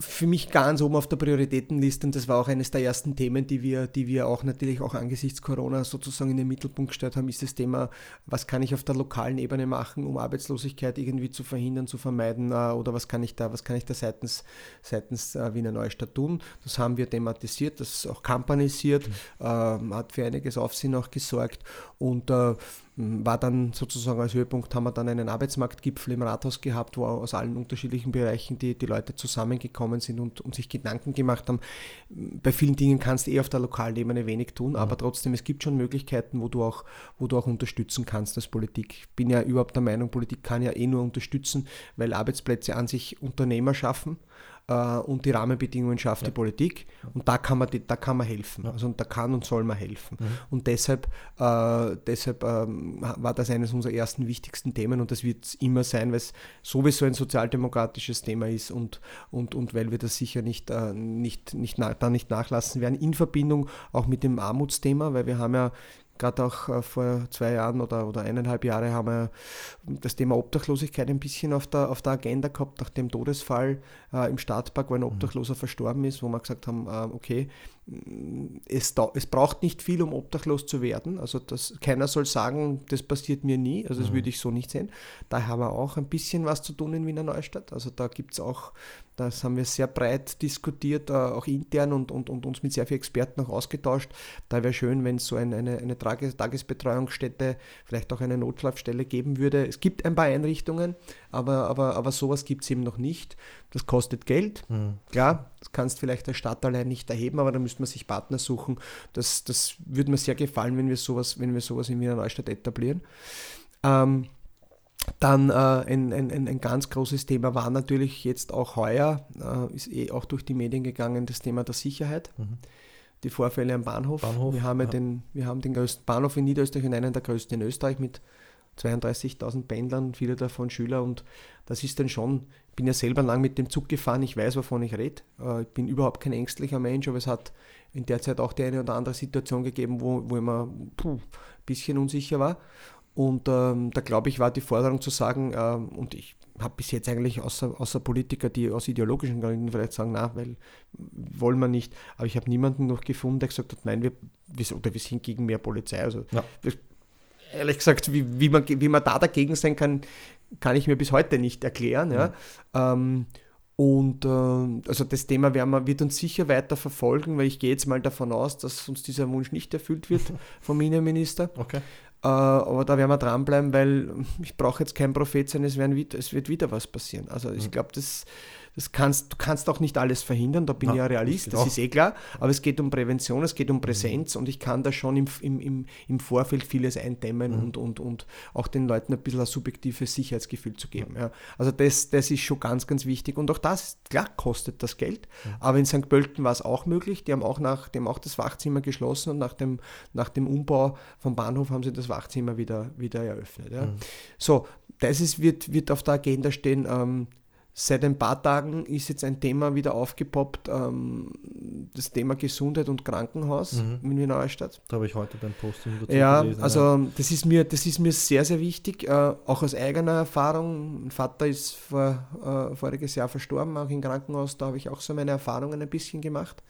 Speaker 3: für mich ganz oben auf der Prioritätenliste und das war auch eines der ersten Themen, die wir, die wir auch natürlich auch angesichts Corona sozusagen in den Mittelpunkt gestellt haben, ist das Thema, was kann ich auf der lokalen Ebene machen, um Arbeitslosigkeit irgendwie zu verhindern, zu vermeiden äh, oder was kann ich da, was kann ich da seitens, seitens äh, Wiener Neustadt tun. Das haben wir thematisiert, das ist auch kampanisiert, mhm. äh, hat für einiges Aufsehen auch gesorgt und äh, war dann sozusagen als Höhepunkt, haben wir dann einen Arbeitsmarktgipfel im Rathaus gehabt, wo aus allen unterschiedlichen Bereichen die, die Leute zusammengekommen sind und, und sich Gedanken gemacht haben. Bei vielen Dingen kannst du eh auf der lokalen Ebene wenig tun, aber trotzdem, es gibt schon Möglichkeiten, wo du, auch, wo du auch unterstützen kannst als Politik. Ich bin ja überhaupt der Meinung, Politik kann ja eh nur unterstützen, weil Arbeitsplätze an sich Unternehmer schaffen äh, und die Rahmenbedingungen schafft ja. die Politik und da kann man, da kann man helfen. Ja. Also und da kann und soll man helfen. Mhm. Und deshalb, äh, deshalb ähm, war das eines unserer ersten wichtigsten Themen und das wird es immer sein, weil es sowieso ein sozialdemokratisches Thema ist und, und, und weil wir das sicher nicht, äh, nicht, nicht, da nicht nachlassen werden, in Verbindung auch mit dem Armutsthema, weil wir haben ja gerade auch äh, vor zwei Jahren oder, oder eineinhalb Jahre haben wir das Thema Obdachlosigkeit ein bisschen auf der, auf der Agenda gehabt, nach dem Todesfall äh, im Stadtpark, wo ein mhm. Obdachloser mhm. verstorben ist, wo wir gesagt haben, äh, okay, es, es braucht nicht viel, um obdachlos zu werden. Also das, keiner soll sagen, das passiert mir nie. Also das mhm. würde ich so nicht sehen. Da haben wir auch ein bisschen was zu tun in Wiener Neustadt. Also da gibt es auch, das haben wir sehr breit diskutiert, äh, auch intern und, und, und uns mit sehr vielen Experten auch ausgetauscht. Da wäre schön, wenn es so eine, eine, eine Tagesbetreuungsstätte, vielleicht auch eine Notschlafstelle geben würde. Es gibt ein paar Einrichtungen, aber, aber, aber sowas gibt es eben noch nicht. Das kostet Geld. Mhm. Klar, das kannst vielleicht der Stadt allein nicht erheben, aber da müsste man sich Partner suchen. Das, das würde mir sehr gefallen, wenn wir sowas, wenn wir sowas in Wiener Neustadt etablieren. Ähm, dann äh, ein, ein, ein ganz großes Thema war natürlich jetzt auch heuer, äh, ist eh auch durch die Medien gegangen, das Thema der Sicherheit. Mhm. Die Vorfälle am Bahnhof. Bahnhof wir, haben ja, den, wir haben den größten Bahnhof in Niederösterreich und einen der größten in Österreich mit 32.000 Pendlern, viele davon Schüler und das ist dann schon, ich bin ja selber lang mit dem Zug gefahren, ich weiß, wovon ich rede. Äh, ich bin überhaupt kein ängstlicher Mensch, aber es hat in der Zeit auch die eine oder andere Situation gegeben, wo, wo ich mir ein bisschen unsicher war. Und ähm, da glaube ich, war die Forderung zu sagen, ähm, und ich habe bis jetzt eigentlich außer, außer Politiker, die aus ideologischen Gründen vielleicht sagen, na, weil wollen wir nicht, aber ich habe niemanden noch gefunden, der gesagt hat, nein, wir, wir, oder wir sind gegen mehr Polizei. Also ja. ehrlich gesagt, wie, wie, man, wie man da dagegen sein kann, kann ich mir bis heute nicht erklären. Ja. Mhm. Ähm, und äh, also das Thema wir, wird uns sicher weiter verfolgen, weil ich gehe jetzt mal davon aus, dass uns dieser Wunsch nicht erfüllt wird vom Innenminister. Okay. Äh, aber da werden wir dranbleiben, weil ich brauche jetzt kein Prophet sein, es, werden, es wird wieder was passieren. Also ich mhm. glaube, das das kannst, du kannst auch nicht alles verhindern, da bin ich ja Realist, das, ist eh klar, aber es geht um Prävention, es geht um Präsenz mhm. und ich kann da schon im, im, im Vorfeld vieles eindämmen mhm. und, und, und auch den Leuten ein bisschen ein subjektives Sicherheitsgefühl zu geben. Ja. Also das, das ist schon ganz, ganz wichtig und auch das, klar, kostet das Geld, mhm. aber in St. Pölten war es auch möglich, die haben auch, nach, die haben auch das Wachzimmer geschlossen und nach dem, nach dem Umbau vom Bahnhof haben sie das Wachzimmer wieder, wieder eröffnet. Ja. Mhm. So, das ist, wird, wird auf der Agenda stehen, ähm, Seit ein paar Tagen ist jetzt ein Thema wieder aufgepoppt, ähm, das Thema Gesundheit und Krankenhaus mhm. in Wiener Neustadt.
Speaker 2: Da habe ich heute dein Posting
Speaker 3: dazu ja, gelesen. Also ja. das ist mir, das ist mir sehr, sehr wichtig, äh, auch aus eigener Erfahrung. Mein Vater ist vor, äh, voriges Jahr verstorben, auch im Krankenhaus, da habe ich auch so meine Erfahrungen ein bisschen gemacht.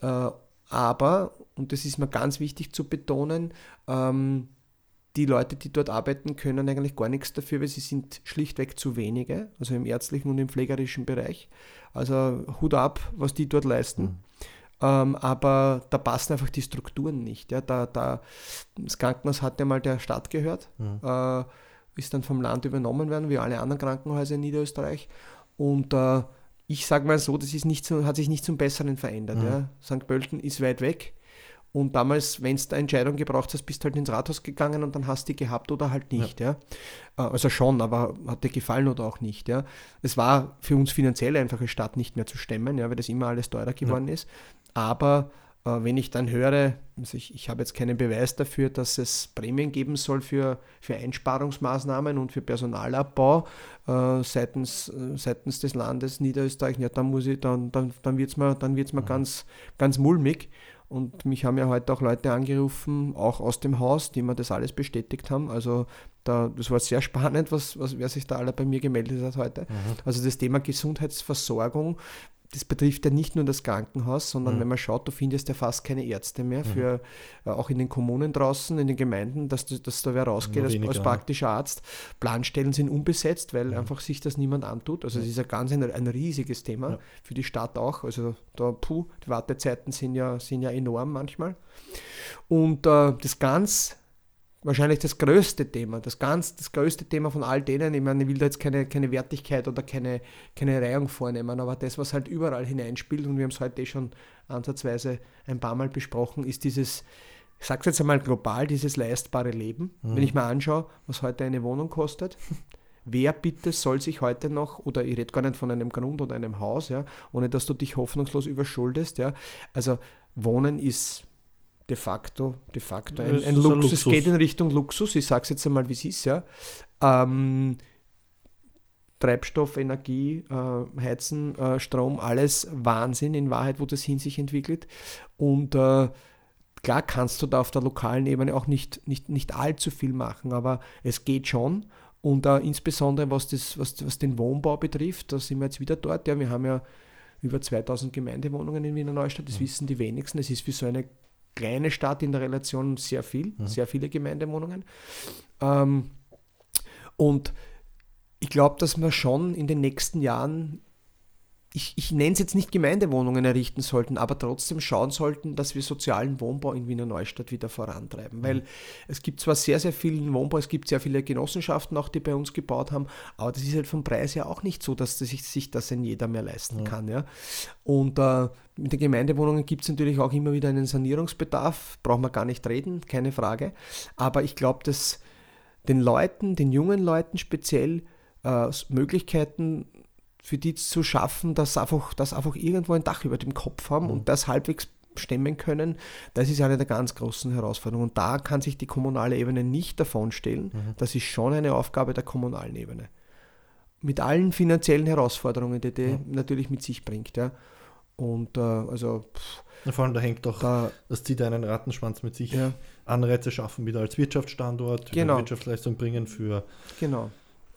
Speaker 3: Äh, aber, und das ist mir ganz wichtig zu betonen, ähm, die Leute, die dort arbeiten, können eigentlich gar nichts dafür, weil sie sind schlichtweg zu wenige, also im ärztlichen und im pflegerischen Bereich. Also Hut ab, was die dort leisten. Mhm. ähm, aber da passen einfach die Strukturen nicht. Ja? Da, da, das Krankenhaus hat ja mal der Stadt gehört, mhm. äh, ist dann vom Land übernommen worden, wie alle anderen Krankenhäuser in Niederösterreich. Und äh, ich sage mal so, das ist nicht so, hat sich nicht zum Besseren verändert. Mhm. Ja? St. Pölten ist weit weg. Und damals, wenn du eine Entscheidung gebraucht hast, bist du halt ins Rathaus gegangen und dann hast du die gehabt oder halt nicht. Ja. ja. Äh, also schon, aber hat dir gefallen oder auch nicht. Ja. Es war für uns finanziell einfach eine Stadt nicht mehr zu stemmen, ja, weil das immer alles teurer geworden ja. ist. Aber äh, wenn ich dann höre, also ich, ich habe jetzt keinen Beweis dafür, dass es Prämien geben soll für, für Einsparungsmaßnahmen und für Personalabbau äh, seitens, äh, seitens des Landes Niederösterreich, ja, dann muss ich, dann, dann, dann wird es mir, dann wird's mir mhm. ganz, ganz mulmig. Und mich haben ja heute auch Leute angerufen, auch aus dem Haus, die mir das alles bestätigt haben. Also da, das war sehr spannend, was, was, wer sich da alle bei mir gemeldet hat heute. Mhm. Also das Thema Gesundheitsversorgung das betrifft ja nicht nur das Krankenhaus, sondern mhm. wenn man schaut, du findest ja fast keine Ärzte mehr, mhm. für, äh, auch in den Kommunen draußen, in den Gemeinden, dass, dass da wer rausgeht als, als, praktischer Arzt. Planstellen sind unbesetzt, weil mhm. einfach sich das niemand antut. Also es ist ja ganz ein, ein riesiges Thema, ja. für die Stadt auch. Also da, puh, die Wartezeiten sind ja, sind ja enorm manchmal. Und äh, das ganz wahrscheinlich das größte Thema, das ganz, das größte Thema von all denen. Ich meine, ich will da jetzt keine, keine Wertigkeit oder keine, keine Reihung vornehmen, aber das, was halt überall hineinspielt, und wir haben es heute eh schon ansatzweise ein paar Mal besprochen, ist dieses, ich sage es jetzt einmal global, dieses leistbare Leben. Mhm. Wenn ich mir anschaue, was heute eine Wohnung kostet, wer bitte soll sich heute noch, oder ich rede gar nicht von einem Grund oder einem Haus, ja, ohne dass du dich hoffnungslos überschuldest, ja, also Wohnen ist de facto, de facto ein, ein, Luxus. Luxus. Es geht in Richtung Luxus, ich sage es jetzt einmal, wie es ist, ja. Ähm, Treibstoff, Energie, äh, Heizen, äh, Strom, alles Wahnsinn in Wahrheit, wo das hin sich entwickelt. Und äh, klar kannst du da auf der lokalen Ebene auch nicht, nicht, nicht allzu viel machen, aber es geht schon. Und äh, insbesondere was, das, was, was den Wohnbau betrifft, da sind wir jetzt wieder dort. Ja, wir haben ja über 2000 Gemeindewohnungen in Wiener Neustadt, das mhm. wissen die wenigsten. Es ist für so eine kleine Stadt in der Relation sehr viel, mhm. sehr viele Gemeindewohnungen. Ähm, und ich glaube, dass wir schon in den nächsten Jahren ich, ich nenne es jetzt nicht Gemeindewohnungen errichten sollten, aber trotzdem schauen sollten, dass wir sozialen Wohnbau in Wiener Neustadt wieder vorantreiben. Weil mhm. es gibt zwar sehr, sehr vielen Wohnbau, es gibt sehr viele Genossenschaften auch, die bei uns gebaut haben, aber das ist halt vom Preis ja auch nicht so, dass sich, sich das ein jeder mehr leisten mhm. kann. Ja? Und äh, mit den Gemeindewohnungen gibt es natürlich auch immer wieder einen Sanierungsbedarf, brauchen wir gar nicht reden, keine Frage. Aber ich glaube, dass den Leuten, den jungen Leuten speziell, äh, Möglichkeiten für die zu schaffen, dass einfach, dass einfach irgendwo ein Dach über dem Kopf haben mhm. und das halbwegs stemmen können, das ist eine der ganz großen Herausforderungen. Und da kann sich die kommunale Ebene nicht davon stellen. Mhm. Das ist schon eine Aufgabe der kommunalen Ebene. Mit allen finanziellen Herausforderungen, die die mhm. natürlich mit sich bringt. Ja. Und äh, also. Pff,
Speaker 2: ja, vor allem da hängt doch, da, das zieht einen Rattenschwanz mit sich. Ja. Anreize schaffen wieder als Wirtschaftsstandort,
Speaker 3: genau.
Speaker 2: Wirtschaftsleistung bringen für
Speaker 3: genau.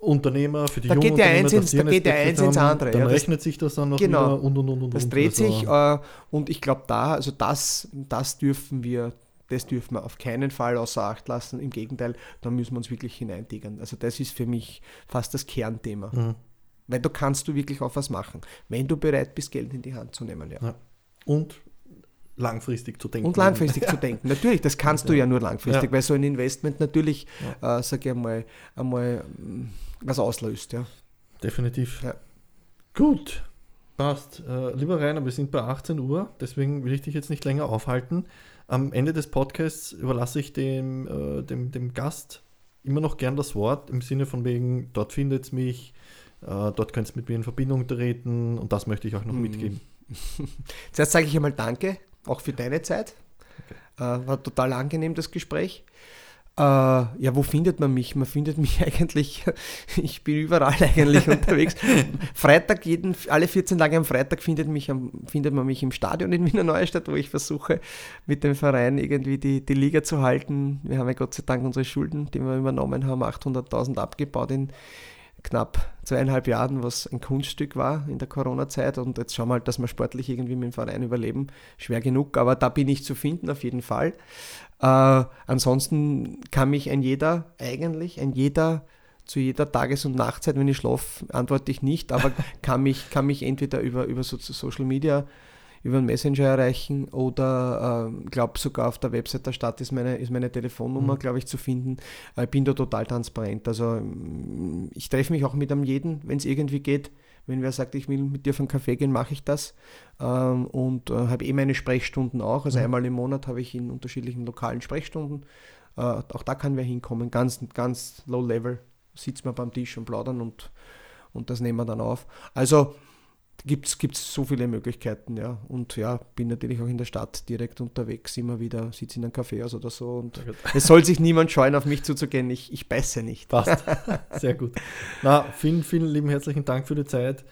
Speaker 2: Unternehmer, für die
Speaker 3: da
Speaker 2: jungen
Speaker 3: geht der eins ins, Da geht der eins ins andere.
Speaker 2: Dann ja, rechnet sich das dann noch
Speaker 3: genau,
Speaker 2: und und und und.
Speaker 3: Das dreht also. sich äh, und ich glaube da, also das, das dürfen wir, das dürfen wir auf keinen Fall außer Acht lassen. Im Gegenteil, da müssen wir uns wirklich hineintigern. Also das ist für mich fast das Kernthema. Mhm. Weil da kannst du wirklich auch was machen, wenn du bereit bist, Geld in die Hand zu nehmen. Ja. ja.
Speaker 2: Und langfristig zu denken.
Speaker 3: Und langfristig zu denken. Natürlich, das kannst du ja nur langfristig, weil so ein Investment natürlich, äh, sage ich einmal, einmal mm, was auslöst. Ja.
Speaker 2: Definitiv. Gut, passt. Äh, lieber Rainer, wir sind bei 18 Uhr, deswegen will ich dich jetzt nicht länger aufhalten. Am Ende des Podcasts überlasse ich dem, äh, dem, dem Gast immer noch gern das Wort im Sinne von wegen, dort findet es mich, äh, dort könnt ihr mit mir in Verbindung treten und das möchte ich auch noch mhm. mitgeben.
Speaker 3: Zuerst sage ich einmal Danke auch für deine Zeit. Okay. Äh, war total angenehm, das Gespräch. Äh, ja, wo findet man mich? Man findet mich eigentlich, ich bin überall eigentlich unterwegs. Freitag, jeden, alle 14 Tage am Freitag findet, mich am, findet man mich im Stadion in Wiener Neustadt, wo ich versuche, mit dem Verein irgendwie die, die Liga zu halten. Wir haben ja Gott sei Dank unsere Schulden, die wir übernommen haben, 800.000 abgebaut in, knapp zweieinhalb Jahren, was ein Kunststück war in der Corona-Zeit. Und jetzt schauen wir halt, dass wir sportlich irgendwie mit dem Verein überleben. Schwer genug, aber da bin ich zu finden, auf jeden Fall. Äh, ansonsten kann mich ein jeder, eigentlich ein jeder, zu jeder Tages- und Nachtzeit, wenn ich schlafe, antworte ich nicht, aber kann mich, kann mich entweder über, über so, Social Media über einen Messenger erreichen oder ich äh, glaube sogar auf der Website der Stadt ist meine, ist meine Telefonnummer, mhm. glaube ich, zu finden. Ich bin da total transparent. Also ich treffe mich auch mit einem jeden, wenn es irgendwie geht. Wenn wer sagt, ich will mit dir auf einen Kaffee gehen, mache ich das. Ähm, und äh, habe eh meine Sprechstunden auch. Also mhm. einmal im Monat habe ich in unterschiedlichen lokalen Sprechstunden. Äh, auch da kann wer hinkommen, ganz, ganz low level. Sitzt man beim Tisch und plaudern und, und das nehmen wir dann auf. Also gibt es so viele Möglichkeiten, ja. Und ja, bin natürlich auch in der Stadt direkt unterwegs, immer wieder, sitze in einem Kaffeehaus oder so. Und es soll sich niemand scheuen, auf mich zuzugehen. Ich, ich beiße nicht.
Speaker 2: Passt. Sehr gut. Na, vielen, vielen lieben herzlichen Dank für die Zeit.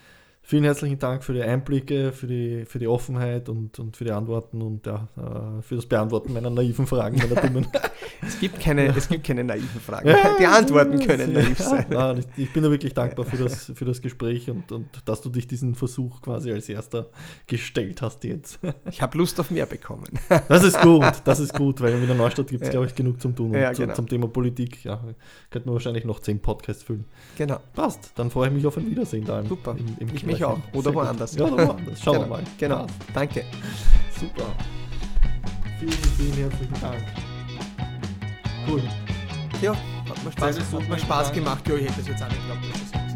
Speaker 2: Vielen herzlichen Dank für die Einblicke, für die, für die Offenheit und, und für die Antworten und ja, äh, für das Beantworten meiner naiven Fragen, meiner dummen.
Speaker 3: es, gibt keine, es gibt keine naiven Fragen. Die Antworten können naiv sein.
Speaker 2: Nein, ich bin da wirklich dankbar für das, für das Gespräch und, und dass du dich diesen Versuch quasi als erster gestellt hast jetzt.
Speaker 3: Ich habe Lust auf mehr bekommen.
Speaker 2: Das ist gut, das ist gut, weil in der Neustadt gibt es, ja. glaube ich, genug zum Tun. Und
Speaker 3: ja,
Speaker 2: genau. zum, Thema Politik ja, könnte man wahrscheinlich noch zehn Podcasts füllen.
Speaker 3: Genau.
Speaker 2: Passt, dann freue ich mich auf ein Wiedersehen da.
Speaker 3: Im, Super, im, im ich mich auch. Oder woanders.
Speaker 2: Ja, oder woanders. Schauen
Speaker 3: genau.
Speaker 2: wir mal.
Speaker 3: Genau, danke.
Speaker 2: Super. Vielen, vielen herzlichen Dank. Cool.
Speaker 3: Ja, hat mir Spaß, hat mir Spaß gemacht. Ja, ich hätte das jetzt auch nicht geglaubt.